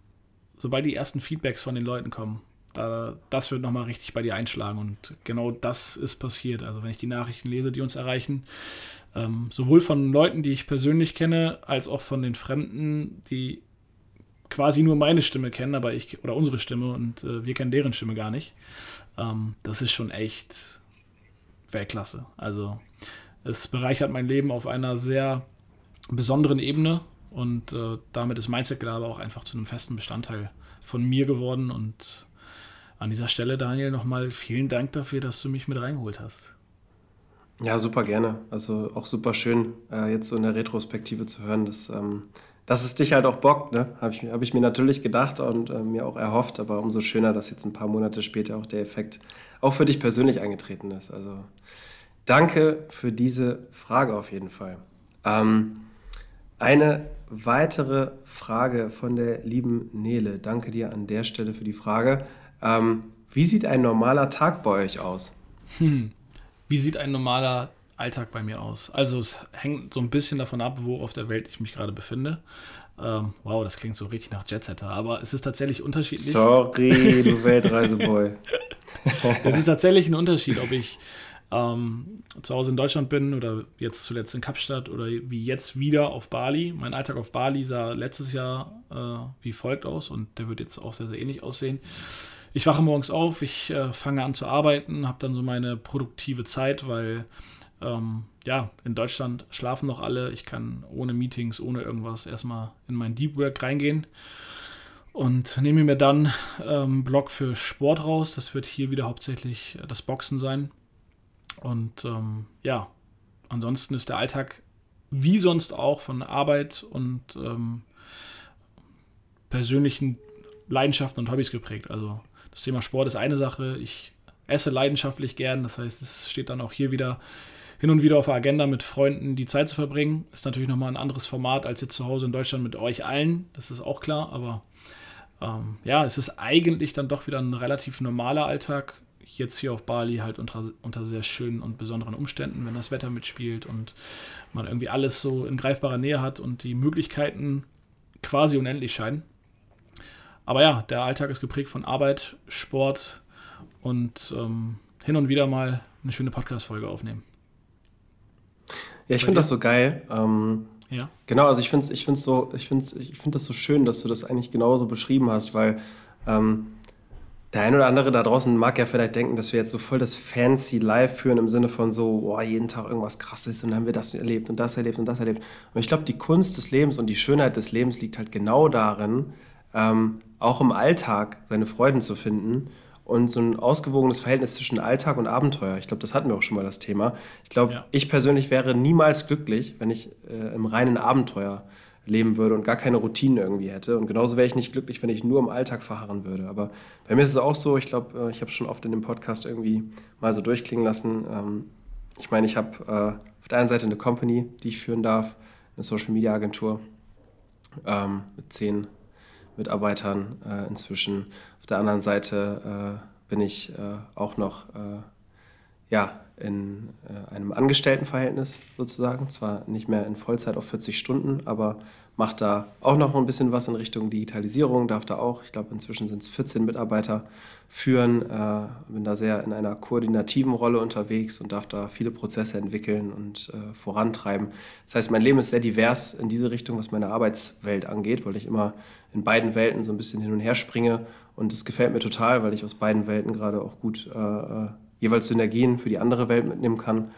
sobald die ersten Feedbacks von den Leuten kommen, da, das wird nochmal richtig bei dir einschlagen. Und genau das ist passiert. Also wenn ich die Nachrichten lese, die uns erreichen, ähm, sowohl von Leuten, die ich persönlich kenne, als auch von den Fremden, die quasi nur meine Stimme kennen, aber ich oder unsere Stimme und äh, wir kennen deren Stimme gar nicht. Ähm, das ist schon echt Weltklasse. Also es bereichert mein Leben auf einer sehr besonderen Ebene und äh, damit ist Mindset Gelaber auch einfach zu einem festen Bestandteil von mir geworden und an dieser Stelle, Daniel, nochmal vielen Dank dafür, dass du mich mit reingeholt hast. Ja, super gerne. Also auch super schön, äh, jetzt so in der Retrospektive zu hören, dass, ähm, dass es dich halt auch bockt. Ne? Habe ich, hab ich mir natürlich gedacht und äh, mir auch erhofft, aber umso schöner, dass jetzt ein paar Monate später auch der Effekt auch für dich persönlich eingetreten ist. Also danke für diese Frage auf jeden Fall. Ähm, eine weitere Frage von der lieben Nele. Danke dir an der Stelle für die Frage. Ähm, wie sieht ein normaler Tag bei euch aus? Hm. Wie sieht ein normaler Alltag bei mir aus? Also es hängt so ein bisschen davon ab, wo auf der Welt ich mich gerade befinde. Ähm, wow, das klingt so richtig nach Jetsetter, aber es ist tatsächlich unterschiedlich. Sorry, du Weltreiseboy. es ist tatsächlich ein Unterschied, ob ich ähm, zu Hause in Deutschland bin oder jetzt zuletzt in Kapstadt oder wie jetzt wieder auf Bali. Mein Alltag auf Bali sah letztes Jahr äh, wie folgt aus und der wird jetzt auch sehr, sehr ähnlich aussehen ich wache morgens auf, ich äh, fange an zu arbeiten, habe dann so meine produktive Zeit, weil ähm, ja, in Deutschland schlafen noch alle. Ich kann ohne Meetings, ohne irgendwas erstmal in mein Deep Work reingehen und nehme mir dann ähm, Blog für Sport raus. Das wird hier wieder hauptsächlich das Boxen sein. Und ähm, ja, ansonsten ist der Alltag wie sonst auch von Arbeit und ähm, persönlichen Leidenschaften und Hobbys geprägt. Also das Thema Sport ist eine Sache. Ich esse leidenschaftlich gern. Das heißt, es steht dann auch hier wieder hin und wieder auf der Agenda, mit Freunden die Zeit zu verbringen. Ist natürlich nochmal ein anderes Format als jetzt zu Hause in Deutschland mit euch allen. Das ist auch klar. Aber ähm, ja, es ist eigentlich dann doch wieder ein relativ normaler Alltag. Jetzt hier auf Bali halt unter, unter sehr schönen und besonderen Umständen, wenn das Wetter mitspielt und man irgendwie alles so in greifbarer Nähe hat und die Möglichkeiten quasi unendlich scheinen. Aber ja, der Alltag ist geprägt von Arbeit, Sport und ähm, hin und wieder mal eine schöne Podcast-Folge aufnehmen. Ja, ich finde das so geil. Ähm, ja. Genau, also ich finde ich find's so, ich finde ich find das so schön, dass du das eigentlich genauso beschrieben hast, weil ähm, der ein oder andere da draußen mag ja vielleicht denken, dass wir jetzt so voll das fancy Live führen im Sinne von so, boah, jeden Tag irgendwas krasses und dann haben wir das erlebt und das erlebt und das erlebt. Und ich glaube, die Kunst des Lebens und die Schönheit des Lebens liegt halt genau darin, ähm, auch im Alltag seine Freuden zu finden und so ein ausgewogenes Verhältnis zwischen Alltag und Abenteuer. Ich glaube, das hatten wir auch schon mal das Thema. Ich glaube, ja. ich persönlich wäre niemals glücklich, wenn ich äh, im reinen Abenteuer leben würde und gar keine Routinen irgendwie hätte. Und genauso wäre ich nicht glücklich, wenn ich nur im Alltag verharren würde. Aber bei mir ist es auch so, ich glaube, äh, ich habe schon oft in dem Podcast irgendwie mal so durchklingen lassen. Ähm, ich meine, ich habe äh, auf der einen Seite eine Company, die ich führen darf, eine Social Media Agentur ähm, mit zehn Mitarbeitern äh, inzwischen. Auf der anderen Seite bin ich auch noch ja, in äh, einem Angestelltenverhältnis sozusagen. Zwar nicht mehr in Vollzeit auf 40 Stunden, aber mache da auch noch ein bisschen was in Richtung Digitalisierung, darf da auch, ich glaube inzwischen sind es 14 Mitarbeiter führen, äh, bin da sehr in einer koordinativen Rolle unterwegs und darf da viele Prozesse entwickeln und äh, vorantreiben. Das heißt, mein Leben ist sehr divers in diese Richtung, was meine Arbeitswelt angeht, weil ich immer in beiden Welten so ein bisschen hin und her springe und es gefällt mir total, weil ich aus beiden Welten gerade auch gut äh, äh jeweils Synergien für die andere Welt mitnehmen kann.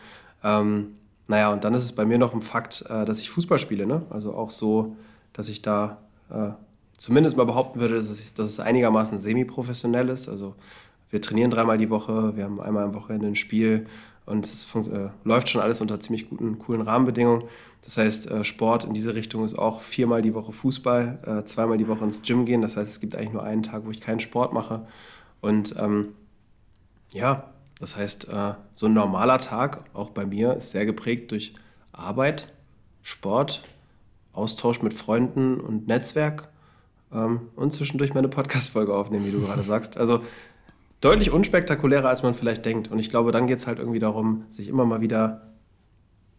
Ähm, naja, und dann ist es bei mir noch ein Fakt, äh, dass ich Fußball spiele. Ne? Also auch so, dass ich da äh, zumindest mal behaupten würde, dass es, dass es einigermaßen semi-professionell ist. Also wir trainieren dreimal die Woche, wir haben einmal am Wochenende ein Spiel und es äh, läuft schon alles unter ziemlich guten, coolen Rahmenbedingungen. Das heißt, äh, Sport in diese Richtung ist auch viermal die Woche Fußball, äh, zweimal die Woche ins Gym gehen. Das heißt, es gibt eigentlich nur einen Tag, wo ich keinen Sport mache. Und ähm, ja, das heißt, äh, so ein normaler Tag, auch bei mir, ist sehr geprägt durch Arbeit, Sport, Austausch mit Freunden und Netzwerk ähm, und zwischendurch meine Podcast-Folge aufnehmen, wie du gerade sagst. Also deutlich unspektakulärer, als man vielleicht denkt. Und ich glaube, dann geht es halt irgendwie darum, sich immer mal wieder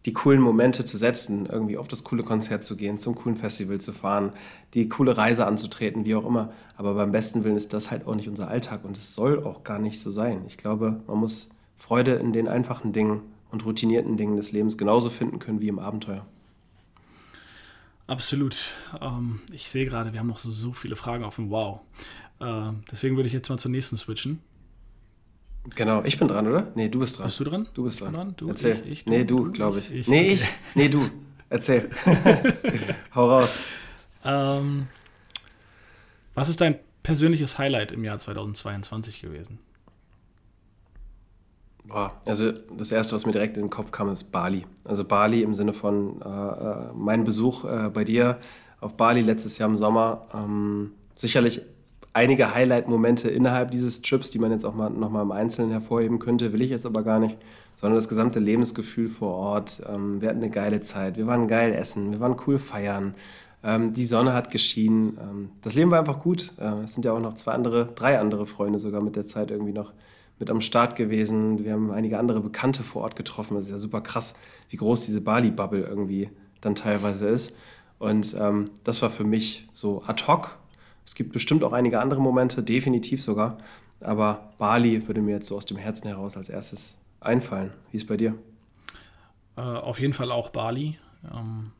die coolen Momente zu setzen, irgendwie auf das coole Konzert zu gehen, zum coolen Festival zu fahren, die coole Reise anzutreten, wie auch immer. Aber beim besten Willen ist das halt auch nicht unser Alltag und es soll auch gar nicht so sein. Ich glaube, man muss Freude in den einfachen Dingen und routinierten Dingen des Lebens genauso finden können wie im Abenteuer. Absolut. Ähm, ich sehe gerade, wir haben noch so viele Fragen offen. Wow. Äh, deswegen würde ich jetzt mal zur nächsten switchen. Genau, ich bin dran, oder? Nee, du bist dran. Bist du dran? Du bist dran. dran? Du, Erzähl. Ich, ich, nee, du, du glaube ich. ich. Nee, okay. ich. Nee, du. Erzähl. Hau raus. Ähm, was ist dein persönliches Highlight im Jahr 2022 gewesen? Boah, also das erste, was mir direkt in den Kopf kam, ist Bali. Also Bali im Sinne von äh, äh, mein Besuch äh, bei dir auf Bali letztes Jahr im Sommer. Ähm, sicherlich einige Highlight-Momente innerhalb dieses Trips, die man jetzt auch mal nochmal im Einzelnen hervorheben könnte, will ich jetzt aber gar nicht, sondern das gesamte Lebensgefühl vor Ort. Ähm, wir hatten eine geile Zeit, wir waren geil essen, wir waren cool feiern. Ähm, die Sonne hat geschienen. Ähm, das Leben war einfach gut. Äh, es sind ja auch noch zwei andere, drei andere Freunde sogar mit der Zeit irgendwie noch mit am Start gewesen. Wir haben einige andere Bekannte vor Ort getroffen. Das ist ja super krass, wie groß diese Bali-Bubble irgendwie dann teilweise ist. Und ähm, das war für mich so ad hoc. Es gibt bestimmt auch einige andere Momente, definitiv sogar. Aber Bali würde mir jetzt so aus dem Herzen heraus als erstes einfallen. Wie ist es bei dir? Äh, auf jeden Fall auch Bali. Ähm,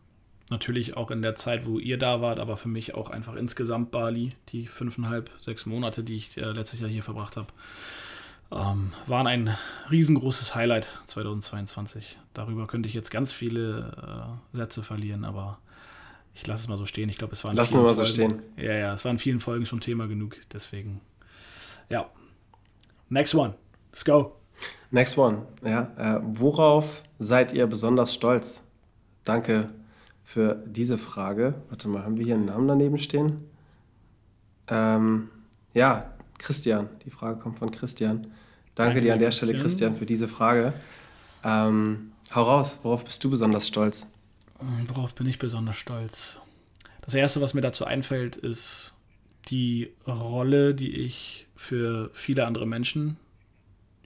natürlich auch in der Zeit, wo ihr da wart, aber für mich auch einfach insgesamt Bali. Die fünfeinhalb, sechs Monate, die ich äh, letztes Jahr hier verbracht habe ähm, waren ein riesengroßes Highlight 2022. Darüber könnte ich jetzt ganz viele äh, Sätze verlieren, aber ich lasse es mal so stehen. Ich glaube, es waren Lassen wir mal so Folgen, stehen. Ja, ja, es waren in vielen Folgen schon Thema genug. Deswegen, ja. Next one. Let's go. Next one. Ja, äh, worauf seid ihr besonders stolz? Danke für diese Frage. Warte mal, haben wir hier einen Namen daneben stehen? Ähm, ja, Christian. Die Frage kommt von Christian. Danke, Danke dir an der. Stelle, Christian, für diese Frage. Ähm, hau raus, worauf bist du besonders stolz? Worauf bin ich besonders stolz? Das Erste, was mir dazu einfällt, ist die Rolle, die ich für viele andere Menschen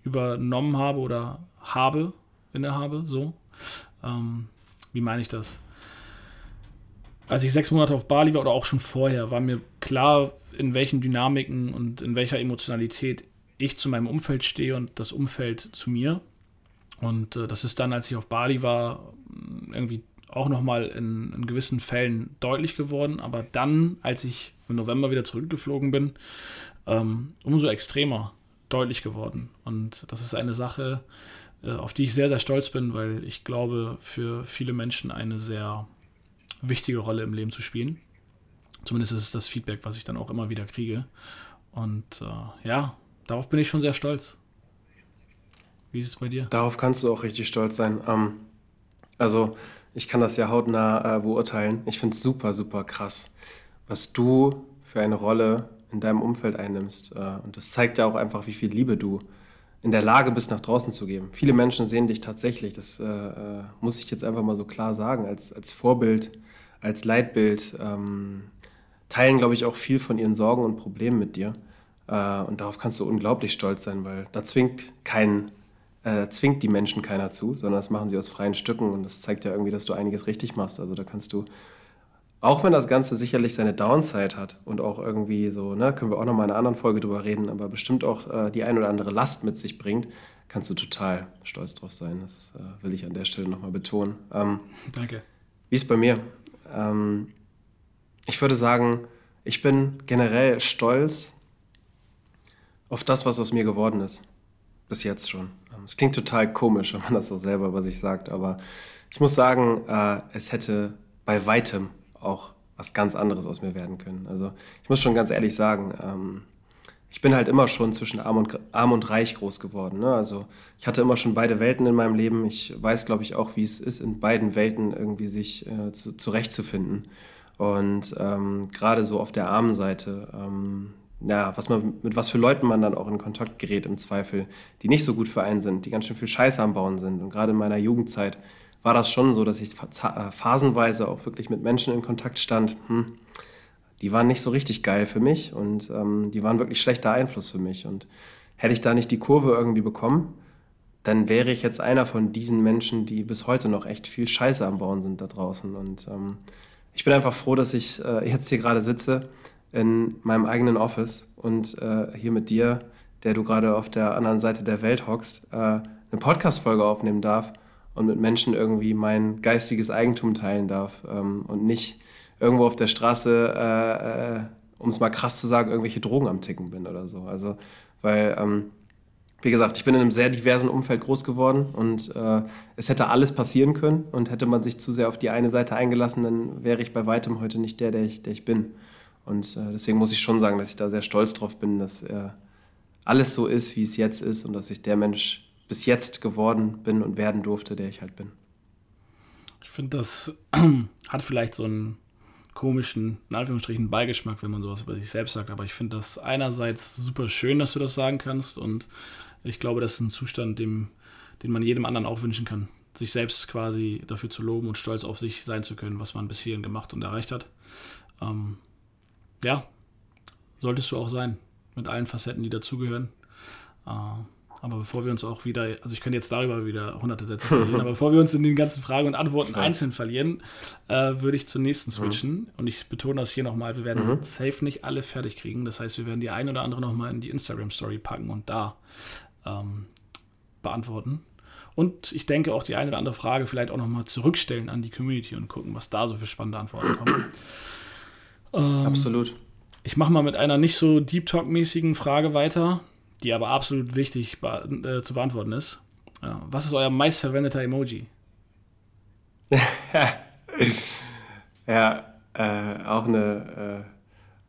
übernommen habe oder habe, innehabe, so. Ähm, wie meine ich das? Als ich sechs Monate auf Bali war oder auch schon vorher, war mir klar, in welchen Dynamiken und in welcher Emotionalität ich zu meinem Umfeld stehe und das Umfeld zu mir. Und äh, das ist dann, als ich auf Bali war, irgendwie auch nochmal in, in gewissen Fällen deutlich geworden. Aber dann, als ich im November wieder zurückgeflogen bin, ähm, umso extremer deutlich geworden. Und das ist eine Sache, äh, auf die ich sehr, sehr stolz bin, weil ich glaube, für viele Menschen eine sehr wichtige Rolle im Leben zu spielen. Zumindest ist es das Feedback, was ich dann auch immer wieder kriege. Und äh, ja, darauf bin ich schon sehr stolz. Wie ist es bei dir? Darauf kannst du auch richtig stolz sein. Ähm, also, ich kann das ja hautnah äh, beurteilen. Ich finde es super, super krass, was du für eine Rolle in deinem Umfeld einnimmst. Äh, und das zeigt ja auch einfach, wie viel Liebe du in der Lage bist, nach draußen zu geben. Viele Menschen sehen dich tatsächlich, das äh, äh, muss ich jetzt einfach mal so klar sagen, als, als Vorbild, als Leitbild, ähm, teilen, glaube ich, auch viel von ihren Sorgen und Problemen mit dir. Äh, und darauf kannst du unglaublich stolz sein, weil da zwingt kein, äh, zwingt die Menschen keiner zu, sondern das machen sie aus freien Stücken und das zeigt ja irgendwie, dass du einiges richtig machst. Also da kannst du, auch wenn das Ganze sicherlich seine Downside hat und auch irgendwie so, ne, können wir auch nochmal in einer anderen Folge drüber reden, aber bestimmt auch äh, die ein oder andere Last mit sich bringt, kannst du total stolz drauf sein. Das äh, will ich an der Stelle nochmal betonen. Ähm, Danke. wie ist bei mir? Ähm, ich würde sagen, ich bin generell stolz auf das, was aus mir geworden ist. Bis jetzt schon. Es klingt total komisch, wenn man das so selber über sich sagt, aber ich muss sagen, äh, es hätte bei weitem auch was ganz anderes aus mir werden können. Also ich muss schon ganz ehrlich sagen, ähm, ich bin halt immer schon zwischen arm und, arm und reich groß geworden. Ne? Also ich hatte immer schon beide Welten in meinem Leben. Ich weiß, glaube ich, auch, wie es ist, in beiden Welten irgendwie sich äh, zu, zurechtzufinden. Und ähm, gerade so auf der armen Seite, ähm, ja, was man, mit was für Leuten man dann auch in Kontakt gerät im Zweifel, die nicht so gut für einen sind, die ganz schön viel Scheiße am Bauen sind. Und gerade in meiner Jugendzeit war das schon so, dass ich äh, phasenweise auch wirklich mit Menschen in Kontakt stand. Hm, die waren nicht so richtig geil für mich und ähm, die waren wirklich schlechter Einfluss für mich. Und hätte ich da nicht die Kurve irgendwie bekommen, dann wäre ich jetzt einer von diesen Menschen, die bis heute noch echt viel Scheiße am Bauen sind da draußen. Und ähm, ich bin einfach froh, dass ich äh, jetzt hier gerade sitze in meinem eigenen Office und äh, hier mit dir, der du gerade auf der anderen Seite der Welt hockst, äh, eine Podcast-Folge aufnehmen darf und mit Menschen irgendwie mein geistiges Eigentum teilen darf ähm, und nicht irgendwo auf der Straße, äh, äh, um es mal krass zu sagen, irgendwelche Drogen am Ticken bin oder so. Also, weil ähm, wie gesagt, ich bin in einem sehr diversen Umfeld groß geworden und äh, es hätte alles passieren können und hätte man sich zu sehr auf die eine Seite eingelassen, dann wäre ich bei weitem heute nicht der, der ich, der ich bin. Und äh, deswegen muss ich schon sagen, dass ich da sehr stolz drauf bin, dass äh, alles so ist, wie es jetzt ist und dass ich der Mensch bis jetzt geworden bin und werden durfte, der ich halt bin. Ich finde, das hat vielleicht so einen komischen, in Anführungsstrichen, Beigeschmack, wenn man sowas über sich selbst sagt. Aber ich finde das einerseits super schön, dass du das sagen kannst und ich glaube, das ist ein Zustand, dem, den man jedem anderen auch wünschen kann. Sich selbst quasi dafür zu loben und stolz auf sich sein zu können, was man bis hierhin gemacht und erreicht hat. Ähm, ja, solltest du auch sein, mit allen Facetten, die dazugehören. Äh, aber bevor wir uns auch wieder, also ich könnte jetzt darüber wieder hunderte Sätze verlieren, aber bevor wir uns in den ganzen Fragen und Antworten ja. einzeln verlieren, äh, würde ich zur nächsten mhm. switchen. Mhm. Und ich betone das hier nochmal, wir werden mhm. safe nicht alle fertig kriegen. Das heißt, wir werden die ein oder andere nochmal in die Instagram-Story packen und da ähm, beantworten. Und ich denke auch die eine oder andere Frage vielleicht auch nochmal zurückstellen an die Community und gucken, was da so für spannende Antworten kommen. ähm, Absolut. Ich mache mal mit einer nicht so Deep Talk-mäßigen Frage weiter, die aber absolut wichtig be äh, zu beantworten ist. Äh, was ist euer meistverwendeter Emoji? ja, äh, auch, eine,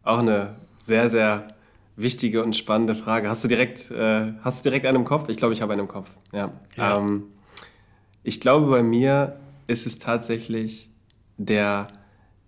äh, auch eine sehr, sehr wichtige und spannende Frage. Hast du direkt, äh, hast du direkt einen im Kopf? Ich glaube, ich habe einen im Kopf. Ja. ja. Ähm, ich glaube, bei mir ist es tatsächlich der,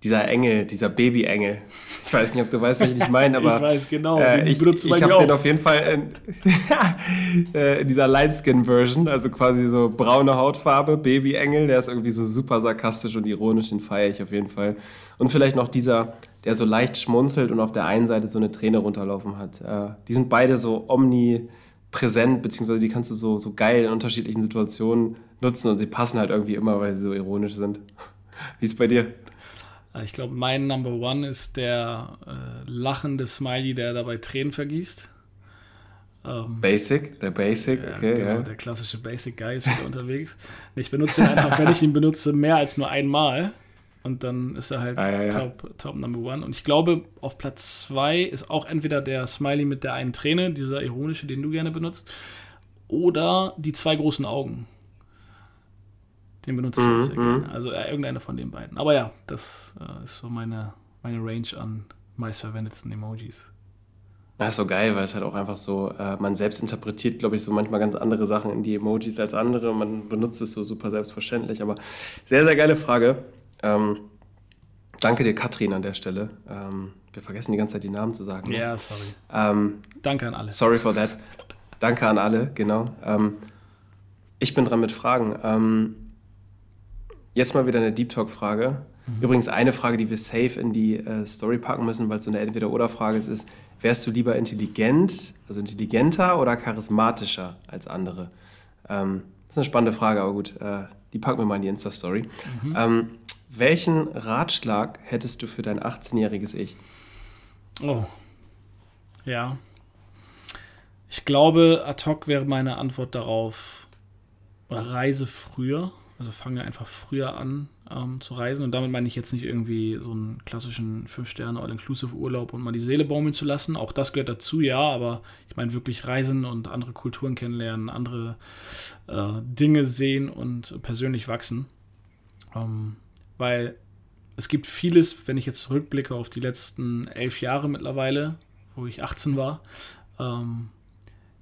dieser Engel, dieser Baby-Engel. Ich weiß nicht, ob du weißt, was ich nicht meine, aber. ich weiß genau. Äh, ich ich habe den auf jeden Fall in, äh, in dieser Lightskin-Version, also quasi so braune Hautfarbe, Baby-Engel. Der ist irgendwie so super sarkastisch und ironisch, den feiere ich auf jeden Fall. Und vielleicht noch dieser der so leicht schmunzelt und auf der einen Seite so eine Träne runterlaufen hat. Äh, die sind beide so omnipräsent, beziehungsweise die kannst du so, so geil in unterschiedlichen Situationen nutzen und sie passen halt irgendwie immer, weil sie so ironisch sind. Wie ist es bei dir? Äh, ich glaube, mein Number One ist der äh, lachende Smiley, der dabei Tränen vergießt. Ähm, Basic, der Basic, ja, okay. Genau, ja. Der klassische Basic Guy ist wieder unterwegs. Ich benutze ihn einfach, wenn ich ihn benutze, mehr als nur einmal. Und dann ist er halt ah, ja, ja. Top, top Number One. Und ich glaube, auf Platz zwei ist auch entweder der Smiley mit der einen Träne, dieser ironische, den du gerne benutzt, oder die zwei großen Augen. Den benutze ich mhm, auch sehr gerne. Mhm. Also äh, irgendeiner von den beiden. Aber ja, das äh, ist so meine, meine Range an meistverwendetsten Emojis. Das ist so geil, weil es halt auch einfach so, äh, man selbst interpretiert, glaube ich, so manchmal ganz andere Sachen in die Emojis als andere. Man benutzt es so super selbstverständlich. Aber sehr, sehr geile Frage. Ähm, danke dir, Katrin, an der Stelle. Ähm, wir vergessen die ganze Zeit die Namen zu sagen. Ne? Ja, yeah, sorry. Ähm, danke an alle. Sorry for that. danke an alle, genau. Ähm, ich bin dran mit Fragen. Jetzt mal wieder eine Deep Talk-Frage. Mhm. Übrigens eine Frage, die wir safe in die äh, Story packen müssen, weil es so eine Entweder-Oder-Frage ist, ist, wärst du lieber intelligent, also intelligenter oder charismatischer als andere? Ähm, das ist eine spannende Frage, aber gut, äh, die packen wir mal in die Insta-Story. Mhm. Ähm, welchen Ratschlag hättest du für dein 18-jähriges Ich? Oh. Ja. Ich glaube, ad hoc wäre meine Antwort darauf, reise früher. Also fange einfach früher an ähm, zu reisen. Und damit meine ich jetzt nicht irgendwie so einen klassischen 5-Sterne All-Inclusive-Urlaub und mal die Seele baumeln zu lassen. Auch das gehört dazu, ja, aber ich meine wirklich reisen und andere Kulturen kennenlernen, andere äh, Dinge sehen und persönlich wachsen. Ähm, weil es gibt vieles, wenn ich jetzt zurückblicke auf die letzten elf Jahre mittlerweile, wo ich 18 war, ähm,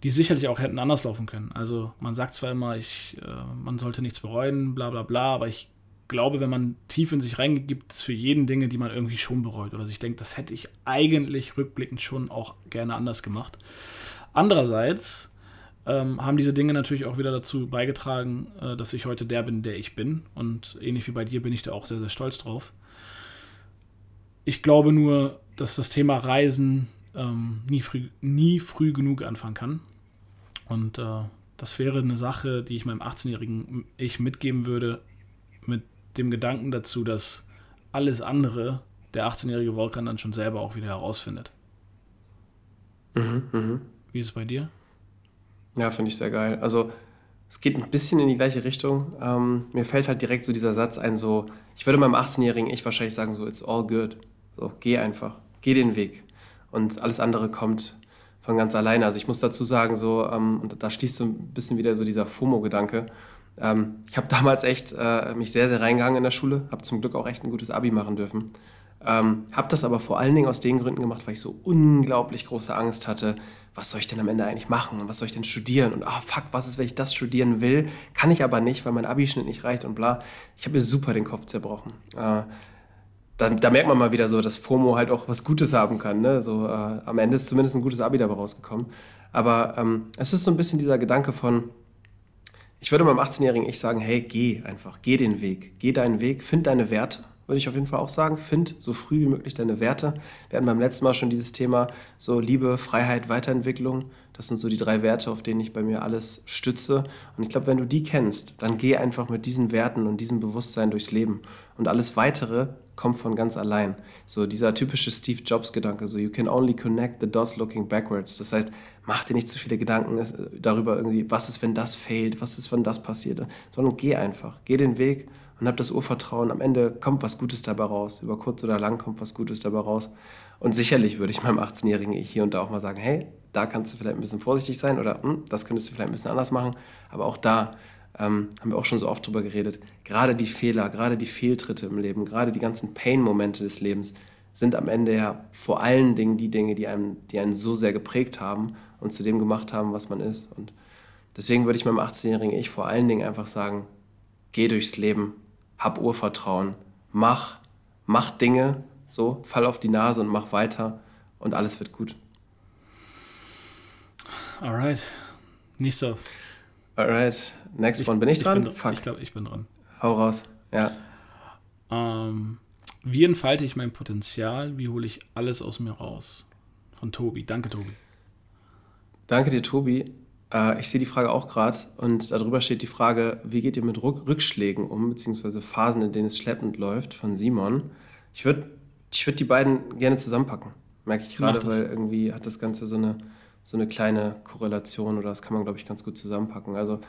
die sicherlich auch hätten anders laufen können. Also man sagt zwar immer, ich, äh, man sollte nichts bereuen, bla bla bla, aber ich glaube, wenn man tief in sich reingeht, gibt es für jeden Dinge, die man irgendwie schon bereut oder sich denkt, das hätte ich eigentlich rückblickend schon auch gerne anders gemacht. Andererseits ähm, haben diese Dinge natürlich auch wieder dazu beigetragen, äh, dass ich heute der bin, der ich bin. Und ähnlich wie bei dir bin ich da auch sehr, sehr stolz drauf. Ich glaube nur, dass das Thema Reisen ähm, nie, früh, nie früh genug anfangen kann. Und äh, das wäre eine Sache, die ich meinem 18-jährigen Ich mitgeben würde, mit dem Gedanken dazu, dass alles andere der 18-jährige Volkan dann schon selber auch wieder herausfindet. Mhm, mh. Wie ist es bei dir? Ja, finde ich sehr geil. Also es geht ein bisschen in die gleiche Richtung. Ähm, mir fällt halt direkt so dieser Satz ein, so, ich würde meinem 18-jährigen Ich wahrscheinlich sagen, so, it's all good. So, geh einfach, geh den Weg. Und alles andere kommt von ganz alleine. Also ich muss dazu sagen, so, ähm, und da schließt so ein bisschen wieder so dieser FOMO-Gedanke. Ähm, ich habe damals echt äh, mich sehr, sehr reingegangen in der Schule, habe zum Glück auch echt ein gutes Abi machen dürfen. Ähm, habe das aber vor allen Dingen aus den Gründen gemacht, weil ich so unglaublich große Angst hatte, was soll ich denn am Ende eigentlich machen und was soll ich denn studieren und ah fuck, was ist, wenn ich das studieren will, kann ich aber nicht, weil mein Abischnitt nicht reicht und bla. Ich habe mir super den Kopf zerbrochen. Äh, da, da, merkt man mal wieder so, dass FOMO halt auch was Gutes haben kann. Ne? So, äh, am Ende ist zumindest ein gutes Abi dabei rausgekommen. Aber ähm, es ist so ein bisschen dieser Gedanke von, ich würde meinem 18-jährigen Ich sagen, hey, geh einfach, geh den Weg, geh deinen Weg, find deine Werte würde ich auf jeden Fall auch sagen. Find so früh wie möglich deine Werte. Wir hatten beim letzten Mal schon dieses Thema so Liebe, Freiheit, Weiterentwicklung. Das sind so die drei Werte, auf denen ich bei mir alles stütze. Und ich glaube, wenn du die kennst, dann geh einfach mit diesen Werten und diesem Bewusstsein durchs Leben. Und alles Weitere kommt von ganz allein. So dieser typische Steve Jobs-Gedanke, so you can only connect the dots looking backwards. Das heißt, mach dir nicht zu viele Gedanken äh, darüber irgendwie, was ist, wenn das fehlt, was ist, wenn das passiert, sondern geh einfach, geh den Weg und habe das Urvertrauen, am Ende kommt was Gutes dabei raus. Über kurz oder lang kommt was Gutes dabei raus. Und sicherlich würde ich meinem 18-jährigen Ich hier und da auch mal sagen, hey, da kannst du vielleicht ein bisschen vorsichtig sein oder hm, das könntest du vielleicht ein bisschen anders machen. Aber auch da ähm, haben wir auch schon so oft drüber geredet. Gerade die Fehler, gerade die Fehltritte im Leben, gerade die ganzen Pain-Momente des Lebens sind am Ende ja vor allen Dingen die Dinge, die einen, die einen so sehr geprägt haben und zu dem gemacht haben, was man ist. Und deswegen würde ich meinem 18-jährigen Ich vor allen Dingen einfach sagen, geh durchs Leben, hab Urvertrauen, mach, mach Dinge, so, fall auf die Nase und mach weiter und alles wird gut. Alright. Nächster. Alright. Next ich, one. Bin ich, ich dran? Bin, Fuck. Ich glaube, ich bin dran. Hau raus. Ja. Ähm, wie entfalte ich mein Potenzial? Wie hole ich alles aus mir raus? Von Tobi. Danke, Tobi. Danke dir, Tobi. Äh, ich sehe die Frage auch gerade und darüber steht die Frage, wie geht ihr mit Rückschlägen um, beziehungsweise Phasen, in denen es schleppend läuft, von Simon. Ich würde ich würd die beiden gerne zusammenpacken, merke ich gerade, weil irgendwie hat das Ganze so eine, so eine kleine Korrelation oder das kann man, glaube ich, ganz gut zusammenpacken. Also,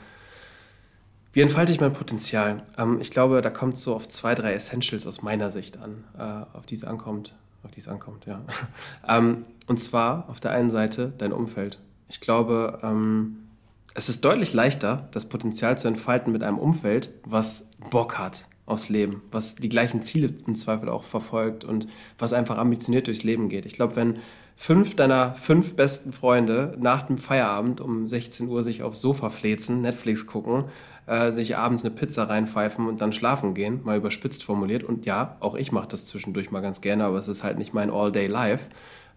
wie entfalte ich mein Potenzial? Ähm, ich glaube, da kommt es so auf zwei, drei Essentials aus meiner Sicht an, äh, auf die es ankommt. Auf die es ankommt, ja. ähm, und zwar auf der einen Seite dein Umfeld. Ich glaube, ähm, es ist deutlich leichter, das Potenzial zu entfalten mit einem Umfeld, was Bock hat aufs Leben, was die gleichen Ziele im Zweifel auch verfolgt und was einfach ambitioniert durchs Leben geht. Ich glaube, wenn fünf deiner fünf besten Freunde nach dem Feierabend um 16 Uhr sich aufs Sofa flezen, Netflix gucken, äh, sich abends eine Pizza reinpfeifen und dann schlafen gehen, mal überspitzt formuliert, und ja, auch ich mache das zwischendurch mal ganz gerne, aber es ist halt nicht mein All-Day-Life,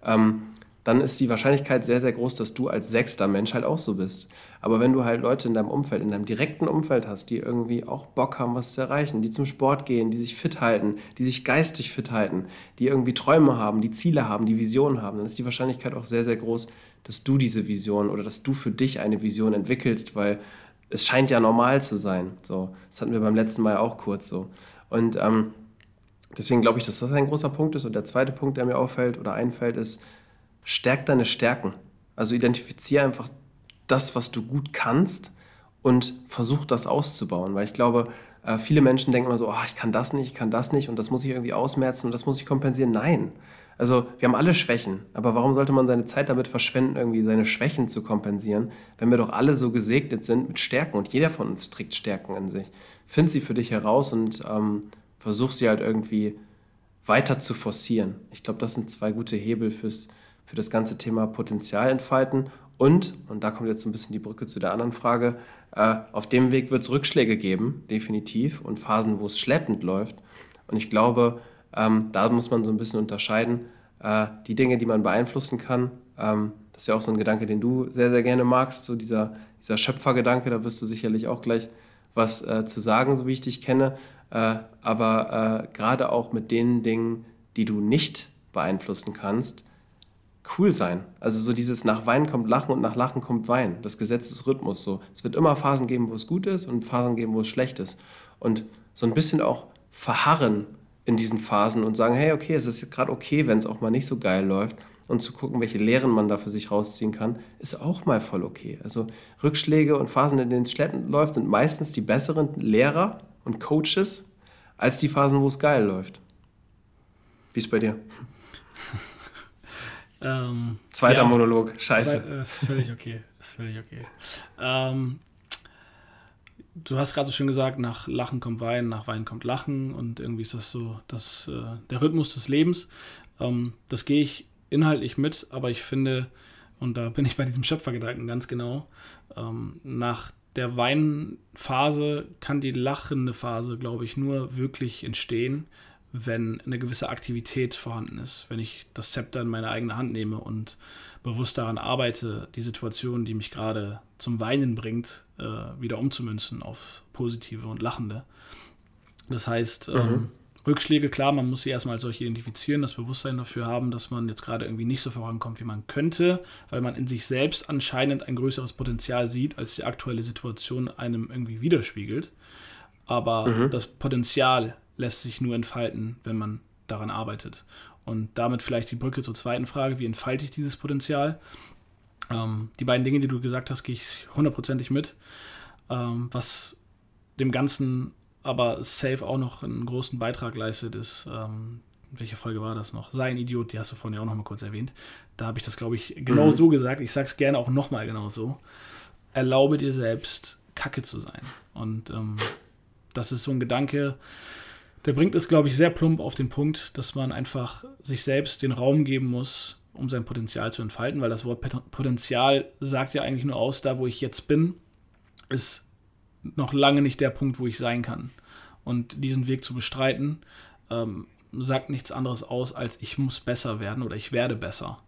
ähm, dann ist die Wahrscheinlichkeit sehr, sehr groß, dass du als sechster Mensch halt auch so bist. Aber wenn du halt Leute in deinem Umfeld, in deinem direkten Umfeld hast, die irgendwie auch Bock haben, was zu erreichen, die zum Sport gehen, die sich fit halten, die sich geistig fit halten, die irgendwie Träume haben, die Ziele haben, die Visionen haben, dann ist die Wahrscheinlichkeit auch sehr, sehr groß, dass du diese Vision oder dass du für dich eine Vision entwickelst, weil es scheint ja normal zu sein. So, das hatten wir beim letzten Mal auch kurz so. Und ähm, deswegen glaube ich, dass das ein großer Punkt ist. Und der zweite Punkt, der mir auffällt oder einfällt, ist, stärk deine Stärken. Also identifiziere einfach das, was du gut kannst und versuch das auszubauen. Weil ich glaube, äh, viele Menschen denken immer so, oh, ich kann das nicht, ich kann das nicht und das muss ich irgendwie ausmerzen und das muss ich kompensieren. Nein. Also wir haben alle Schwächen, aber warum sollte man seine Zeit damit verschwenden, irgendwie seine Schwächen zu kompensieren, wenn wir doch alle so gesegnet sind mit Stärken und jeder von uns trägt Stärken in sich. Find sie für dich heraus und ähm, versuch sie halt irgendwie weiter zu forcieren. Ich glaube, das sind zwei gute Hebel fürs, für das ganze Thema Potenzial entfalten. Und, und da kommt jetzt ein bisschen die Brücke zu der anderen Frage, äh, auf dem Weg wird es Rückschläge geben, definitiv, und Phasen, wo es schleppend läuft. Und ich glaube, ähm, da muss man so ein bisschen unterscheiden. Äh, die Dinge, die man beeinflussen kann, ähm, das ist ja auch so ein Gedanke, den du sehr, sehr gerne magst, so dieser, dieser Schöpfergedanke, da wirst du sicherlich auch gleich was äh, zu sagen, so wie ich dich kenne. Äh, aber äh, gerade auch mit den Dingen, die du nicht beeinflussen kannst, cool sein. Also so dieses nach Wein kommt Lachen und nach Lachen kommt Wein. Das Gesetz des Rhythmus so. Es wird immer Phasen geben, wo es gut ist und Phasen geben, wo es schlecht ist. Und so ein bisschen auch verharren in diesen Phasen und sagen, hey, okay, es ist gerade okay, wenn es auch mal nicht so geil läuft. Und zu gucken, welche Lehren man da für sich rausziehen kann, ist auch mal voll okay. Also Rückschläge und Phasen, in denen es schleppend läuft, sind meistens die besseren Lehrer und Coaches als die Phasen, wo es geil läuft. Wie ist bei dir? Ähm, Zweiter ja, Monolog, scheiße. Zwei, ist völlig okay. Ist völlig okay. Ähm, du hast gerade so schön gesagt, nach Lachen kommt Wein, nach Wein kommt Lachen und irgendwie ist das so das, äh, der Rhythmus des Lebens. Ähm, das gehe ich inhaltlich mit, aber ich finde, und da bin ich bei diesem Schöpfergedanken ganz genau, ähm, nach der Weinphase kann die lachende Phase, glaube ich, nur wirklich entstehen, wenn eine gewisse Aktivität vorhanden ist, wenn ich das Zepter in meine eigene Hand nehme und bewusst daran arbeite, die Situation, die mich gerade zum Weinen bringt, äh, wieder umzumünzen auf positive und lachende. Das heißt, ähm, mhm. ähm, Rückschläge, klar, man muss sie erstmal als solche identifizieren, das Bewusstsein dafür haben, dass man jetzt gerade irgendwie nicht so vorankommt, wie man könnte, weil man in sich selbst anscheinend ein größeres Potenzial sieht, als die aktuelle Situation einem irgendwie widerspiegelt. Aber mhm. das Potenzial lässt sich nur entfalten, wenn man daran arbeitet. Und damit vielleicht die Brücke zur zweiten Frage, wie entfalte ich dieses Potenzial? Ähm, die beiden Dinge, die du gesagt hast, gehe ich hundertprozentig mit. Ähm, was dem Ganzen aber safe auch noch einen großen Beitrag leistet, ist, ähm, welche Folge war das noch? Sei ein Idiot, die hast du vorhin ja auch noch mal kurz erwähnt. Da habe ich das, glaube ich, genau mhm. so gesagt. Ich sage es gerne auch noch mal genau so. Erlaube dir selbst, Kacke zu sein. Und ähm, das ist so ein Gedanke, der bringt es, glaube ich, sehr plump auf den Punkt, dass man einfach sich selbst den Raum geben muss, um sein Potenzial zu entfalten, weil das Wort Potenzial sagt ja eigentlich nur aus, da wo ich jetzt bin, ist noch lange nicht der Punkt, wo ich sein kann. Und diesen Weg zu bestreiten, ähm, sagt nichts anderes aus, als ich muss besser werden oder ich werde besser.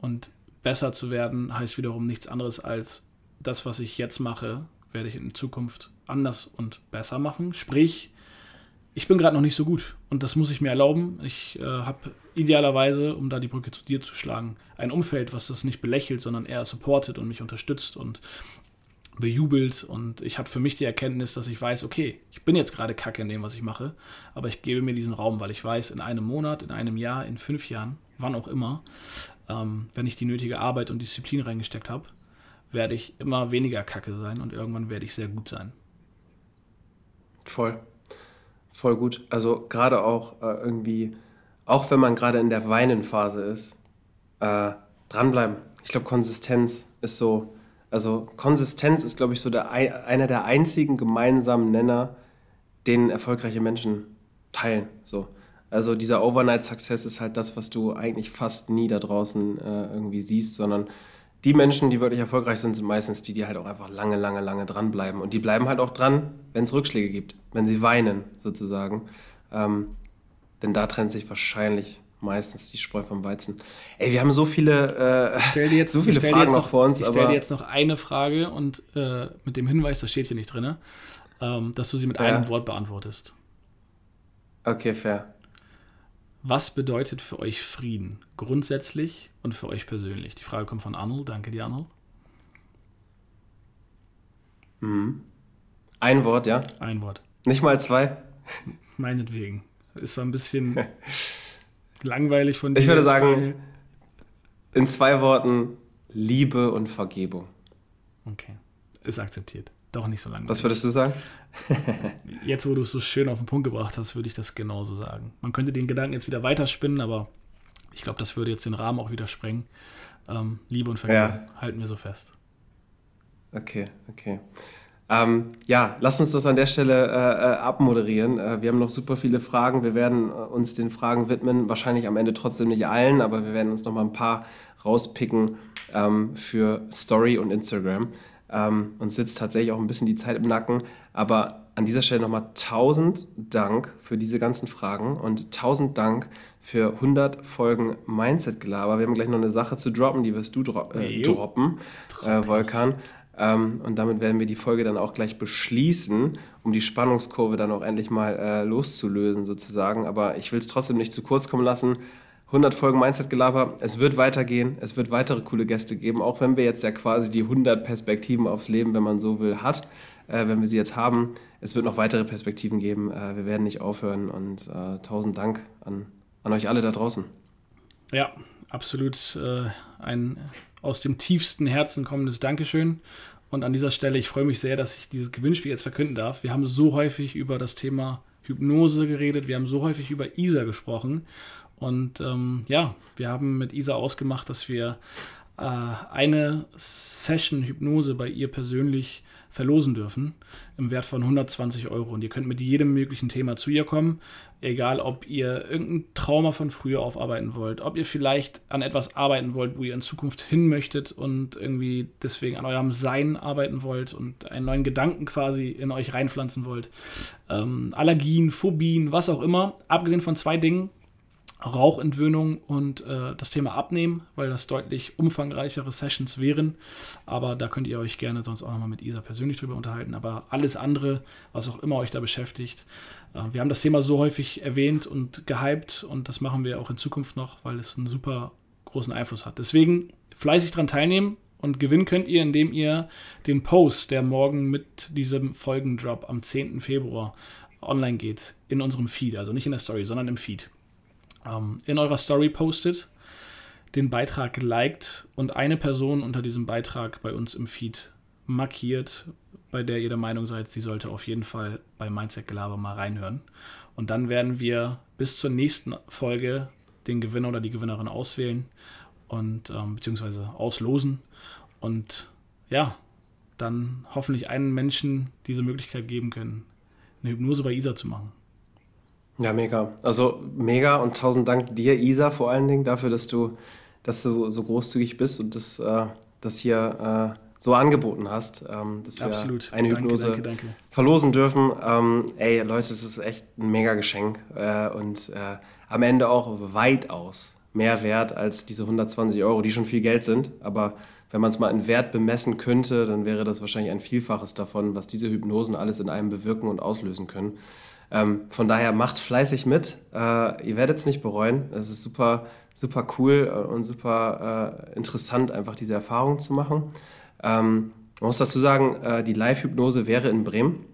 Und besser zu werden heißt wiederum nichts anderes als das, was ich jetzt mache, werde ich in Zukunft anders und besser machen. Sprich, ich bin gerade noch nicht so gut und das muss ich mir erlauben. Ich äh, habe idealerweise, um da die Brücke zu dir zu schlagen, ein Umfeld, was das nicht belächelt, sondern eher supportet und mich unterstützt und bejubelt und ich habe für mich die Erkenntnis, dass ich weiß, okay, ich bin jetzt gerade kacke in dem, was ich mache, aber ich gebe mir diesen Raum, weil ich weiß, in einem Monat, in einem Jahr, in fünf Jahren, wann auch immer, ähm, wenn ich die nötige Arbeit und Disziplin reingesteckt habe, werde ich immer weniger kacke sein und irgendwann werde ich sehr gut sein. Voll. Voll gut. Also gerade auch äh, irgendwie, auch wenn man gerade in der Weinenphase ist, äh, dranbleiben. Ich glaube, Konsistenz ist so also Konsistenz ist, glaube ich, so der, einer der einzigen gemeinsamen Nenner, den erfolgreiche Menschen teilen. So. Also dieser Overnight Success ist halt das, was du eigentlich fast nie da draußen äh, irgendwie siehst, sondern die Menschen, die wirklich erfolgreich sind, sind meistens die, die halt auch einfach lange, lange, lange dranbleiben. Und die bleiben halt auch dran, wenn es Rückschläge gibt, wenn sie weinen sozusagen. Ähm, denn da trennt sich wahrscheinlich meistens die Spreu vom Weizen. Ey, wir haben so viele, äh, jetzt, so viele Fragen noch, vor uns. Ich stelle dir jetzt noch eine Frage und äh, mit dem Hinweis, das steht hier nicht drin, ähm, dass du sie mit ja. einem Wort beantwortest. Okay, fair. Was bedeutet für euch Frieden grundsätzlich und für euch persönlich? Die Frage kommt von Arnold. Danke dir, Arnold. Mhm. Ein Wort, ja? Ein Wort. Nicht mal zwei? Meinetwegen. Es war ein bisschen langweilig von dir. Ich würde sagen, in zwei Worten, Liebe und Vergebung. Okay, ist akzeptiert. Doch nicht so langweilig. Was würdest du sagen? Jetzt, wo du es so schön auf den Punkt gebracht hast, würde ich das genauso sagen. Man könnte den Gedanken jetzt wieder weiterspinnen, aber ich glaube, das würde jetzt den Rahmen auch wieder sprengen. Ähm, Liebe und Vergebung ja. halten wir so fest. Okay, okay. Ähm, ja, lass uns das an der Stelle äh, äh, abmoderieren. Äh, wir haben noch super viele Fragen. Wir werden äh, uns den Fragen widmen. Wahrscheinlich am Ende trotzdem nicht allen, aber wir werden uns noch mal ein paar rauspicken ähm, für Story und Instagram. Ähm, uns sitzt tatsächlich auch ein bisschen die Zeit im Nacken. Aber an dieser Stelle nochmal tausend Dank für diese ganzen Fragen und tausend Dank für 100 Folgen Mindset-Gelaber. Wir haben gleich noch eine Sache zu droppen, die wirst du dro äh, droppen, äh, Volkan. Ähm, und damit werden wir die Folge dann auch gleich beschließen, um die Spannungskurve dann auch endlich mal äh, loszulösen sozusagen. Aber ich will es trotzdem nicht zu kurz kommen lassen. 100 Folgen Mindset-Gelaber. Es wird weitergehen. Es wird weitere coole Gäste geben, auch wenn wir jetzt ja quasi die 100 Perspektiven aufs Leben, wenn man so will, hat. Äh, wenn wir sie jetzt haben. Es wird noch weitere Perspektiven geben. Äh, wir werden nicht aufhören. Und äh, tausend Dank an, an euch alle da draußen. Ja, absolut äh, ein aus dem tiefsten Herzen kommendes Dankeschön. Und an dieser Stelle, ich freue mich sehr, dass ich dieses Gewinnspiel jetzt verkünden darf. Wir haben so häufig über das Thema Hypnose geredet, wir haben so häufig über ISA gesprochen. Und ähm, ja, wir haben mit Isa ausgemacht, dass wir äh, eine Session Hypnose bei ihr persönlich verlosen dürfen im Wert von 120 Euro. Und ihr könnt mit jedem möglichen Thema zu ihr kommen, egal ob ihr irgendein Trauma von früher aufarbeiten wollt, ob ihr vielleicht an etwas arbeiten wollt, wo ihr in Zukunft hin möchtet und irgendwie deswegen an eurem Sein arbeiten wollt und einen neuen Gedanken quasi in euch reinpflanzen wollt. Ähm, Allergien, Phobien, was auch immer. Abgesehen von zwei Dingen, Rauchentwöhnung und äh, das Thema Abnehmen, weil das deutlich umfangreichere Sessions wären. Aber da könnt ihr euch gerne sonst auch nochmal mit Isa persönlich drüber unterhalten. Aber alles andere, was auch immer euch da beschäftigt, äh, wir haben das Thema so häufig erwähnt und gehypt und das machen wir auch in Zukunft noch, weil es einen super großen Einfluss hat. Deswegen fleißig dran teilnehmen. Und gewinnen könnt ihr, indem ihr den Post, der morgen mit diesem Folgendrop am 10. Februar online geht, in unserem Feed, also nicht in der Story, sondern im Feed ähm, in eurer Story postet, den Beitrag liked und eine Person unter diesem Beitrag bei uns im Feed markiert, bei der ihr der Meinung seid, sie sollte auf jeden Fall bei Mindset Gelaber mal reinhören. Und dann werden wir bis zur nächsten Folge den Gewinner oder die Gewinnerin auswählen und ähm, beziehungsweise auslosen und ja, dann hoffentlich einen Menschen diese Möglichkeit geben können, eine Hypnose bei Isa zu machen. Ja, mega. Also mega und tausend Dank dir, Isa, vor allen Dingen dafür, dass du, dass du so großzügig bist und das, äh, das hier äh, so angeboten hast, ähm, dass wir Absolut. eine Hypnose danke, danke, danke. verlosen dürfen. Ähm, ey, Leute, das ist echt ein mega Geschenk äh, und äh, am Ende auch weitaus mehr wert als diese 120 Euro, die schon viel Geld sind. Aber wenn man es mal in Wert bemessen könnte, dann wäre das wahrscheinlich ein Vielfaches davon, was diese Hypnosen alles in einem bewirken und auslösen können. Ähm, von daher macht fleißig mit. Äh, ihr werdet es nicht bereuen. Es ist super, super cool äh, und super äh, interessant, einfach diese Erfahrung zu machen. Ähm, man muss dazu sagen, äh, die Live-Hypnose wäre in Bremen.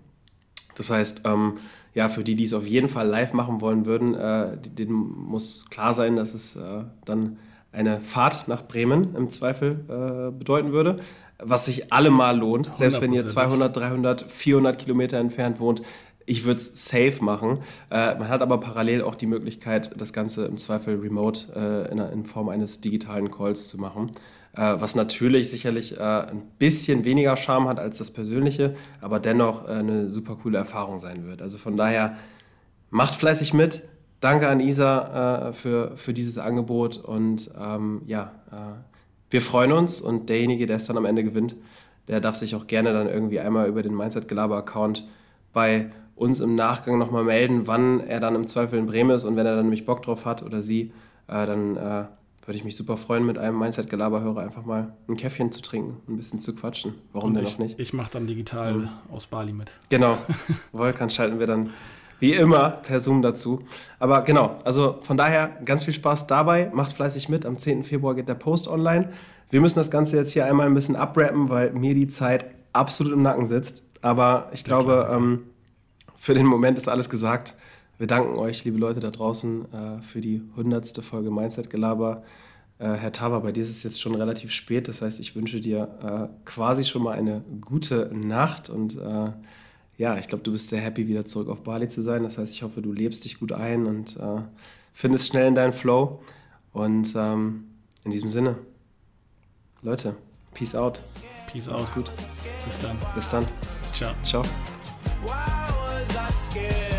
Das heißt, ähm, ja, für die, die es auf jeden Fall live machen wollen würden, äh, denen muss klar sein, dass es äh, dann eine Fahrt nach Bremen im Zweifel bedeuten würde was sich allemal lohnt. Selbst wenn ihr 200, 300, 400 Kilometer entfernt wohnt, ich würde es safe machen. Äh, man hat aber parallel auch die Möglichkeit, das Ganze im Zweifel remote äh, in, in, Form eines digitalen Calls zu machen. Äh, was natürlich sicherlich äh, ein bisschen weniger Charme hat als das Persönliche, aber dennoch äh, eine super coole Erfahrung sein wird. Also von daher macht fleißig mit. Danke an Isa äh, für, für dieses Angebot und ähm, ja, wir freuen uns und derjenige, der es dann am Ende gewinnt, der darf sich auch gerne dann irgendwie einmal über den Mindset Gelaber Account bei uns im Nachgang nochmal melden, wann er dann im Zweifel in Bremen ist und wenn er dann nämlich Bock drauf hat oder sie, äh, dann äh, würde ich mich super freuen, mit einem Mindset-Gelaberhörer einfach mal ein Käffchen zu trinken, ein bisschen zu quatschen. Warum und denn ich, noch nicht? Ich mache dann digital mhm. aus Bali mit. Genau. Volkan schalten wir dann wie immer per Zoom dazu. Aber genau, also von daher ganz viel Spaß dabei. Macht fleißig mit. Am 10. Februar geht der Post online. Wir müssen das Ganze jetzt hier einmal ein bisschen abrappen, weil mir die Zeit absolut im Nacken sitzt. Aber ich glaube, ähm, für den Moment ist alles gesagt. Wir danken euch, liebe Leute da draußen, äh, für die hundertste Folge Mindset Gelaber. Äh, Herr Tava, bei dir ist es jetzt schon relativ spät. Das heißt, ich wünsche dir äh, quasi schon mal eine gute Nacht und ja, ich glaube, du bist sehr happy, wieder zurück auf Bali zu sein. Das heißt, ich hoffe, du lebst dich gut ein und findest schnell in deinen Flow. Und ähm, in diesem Sinne, Leute, peace out. Peace out. Gut. Bis dann. Bis dann. Ciao. Ciao. I scared.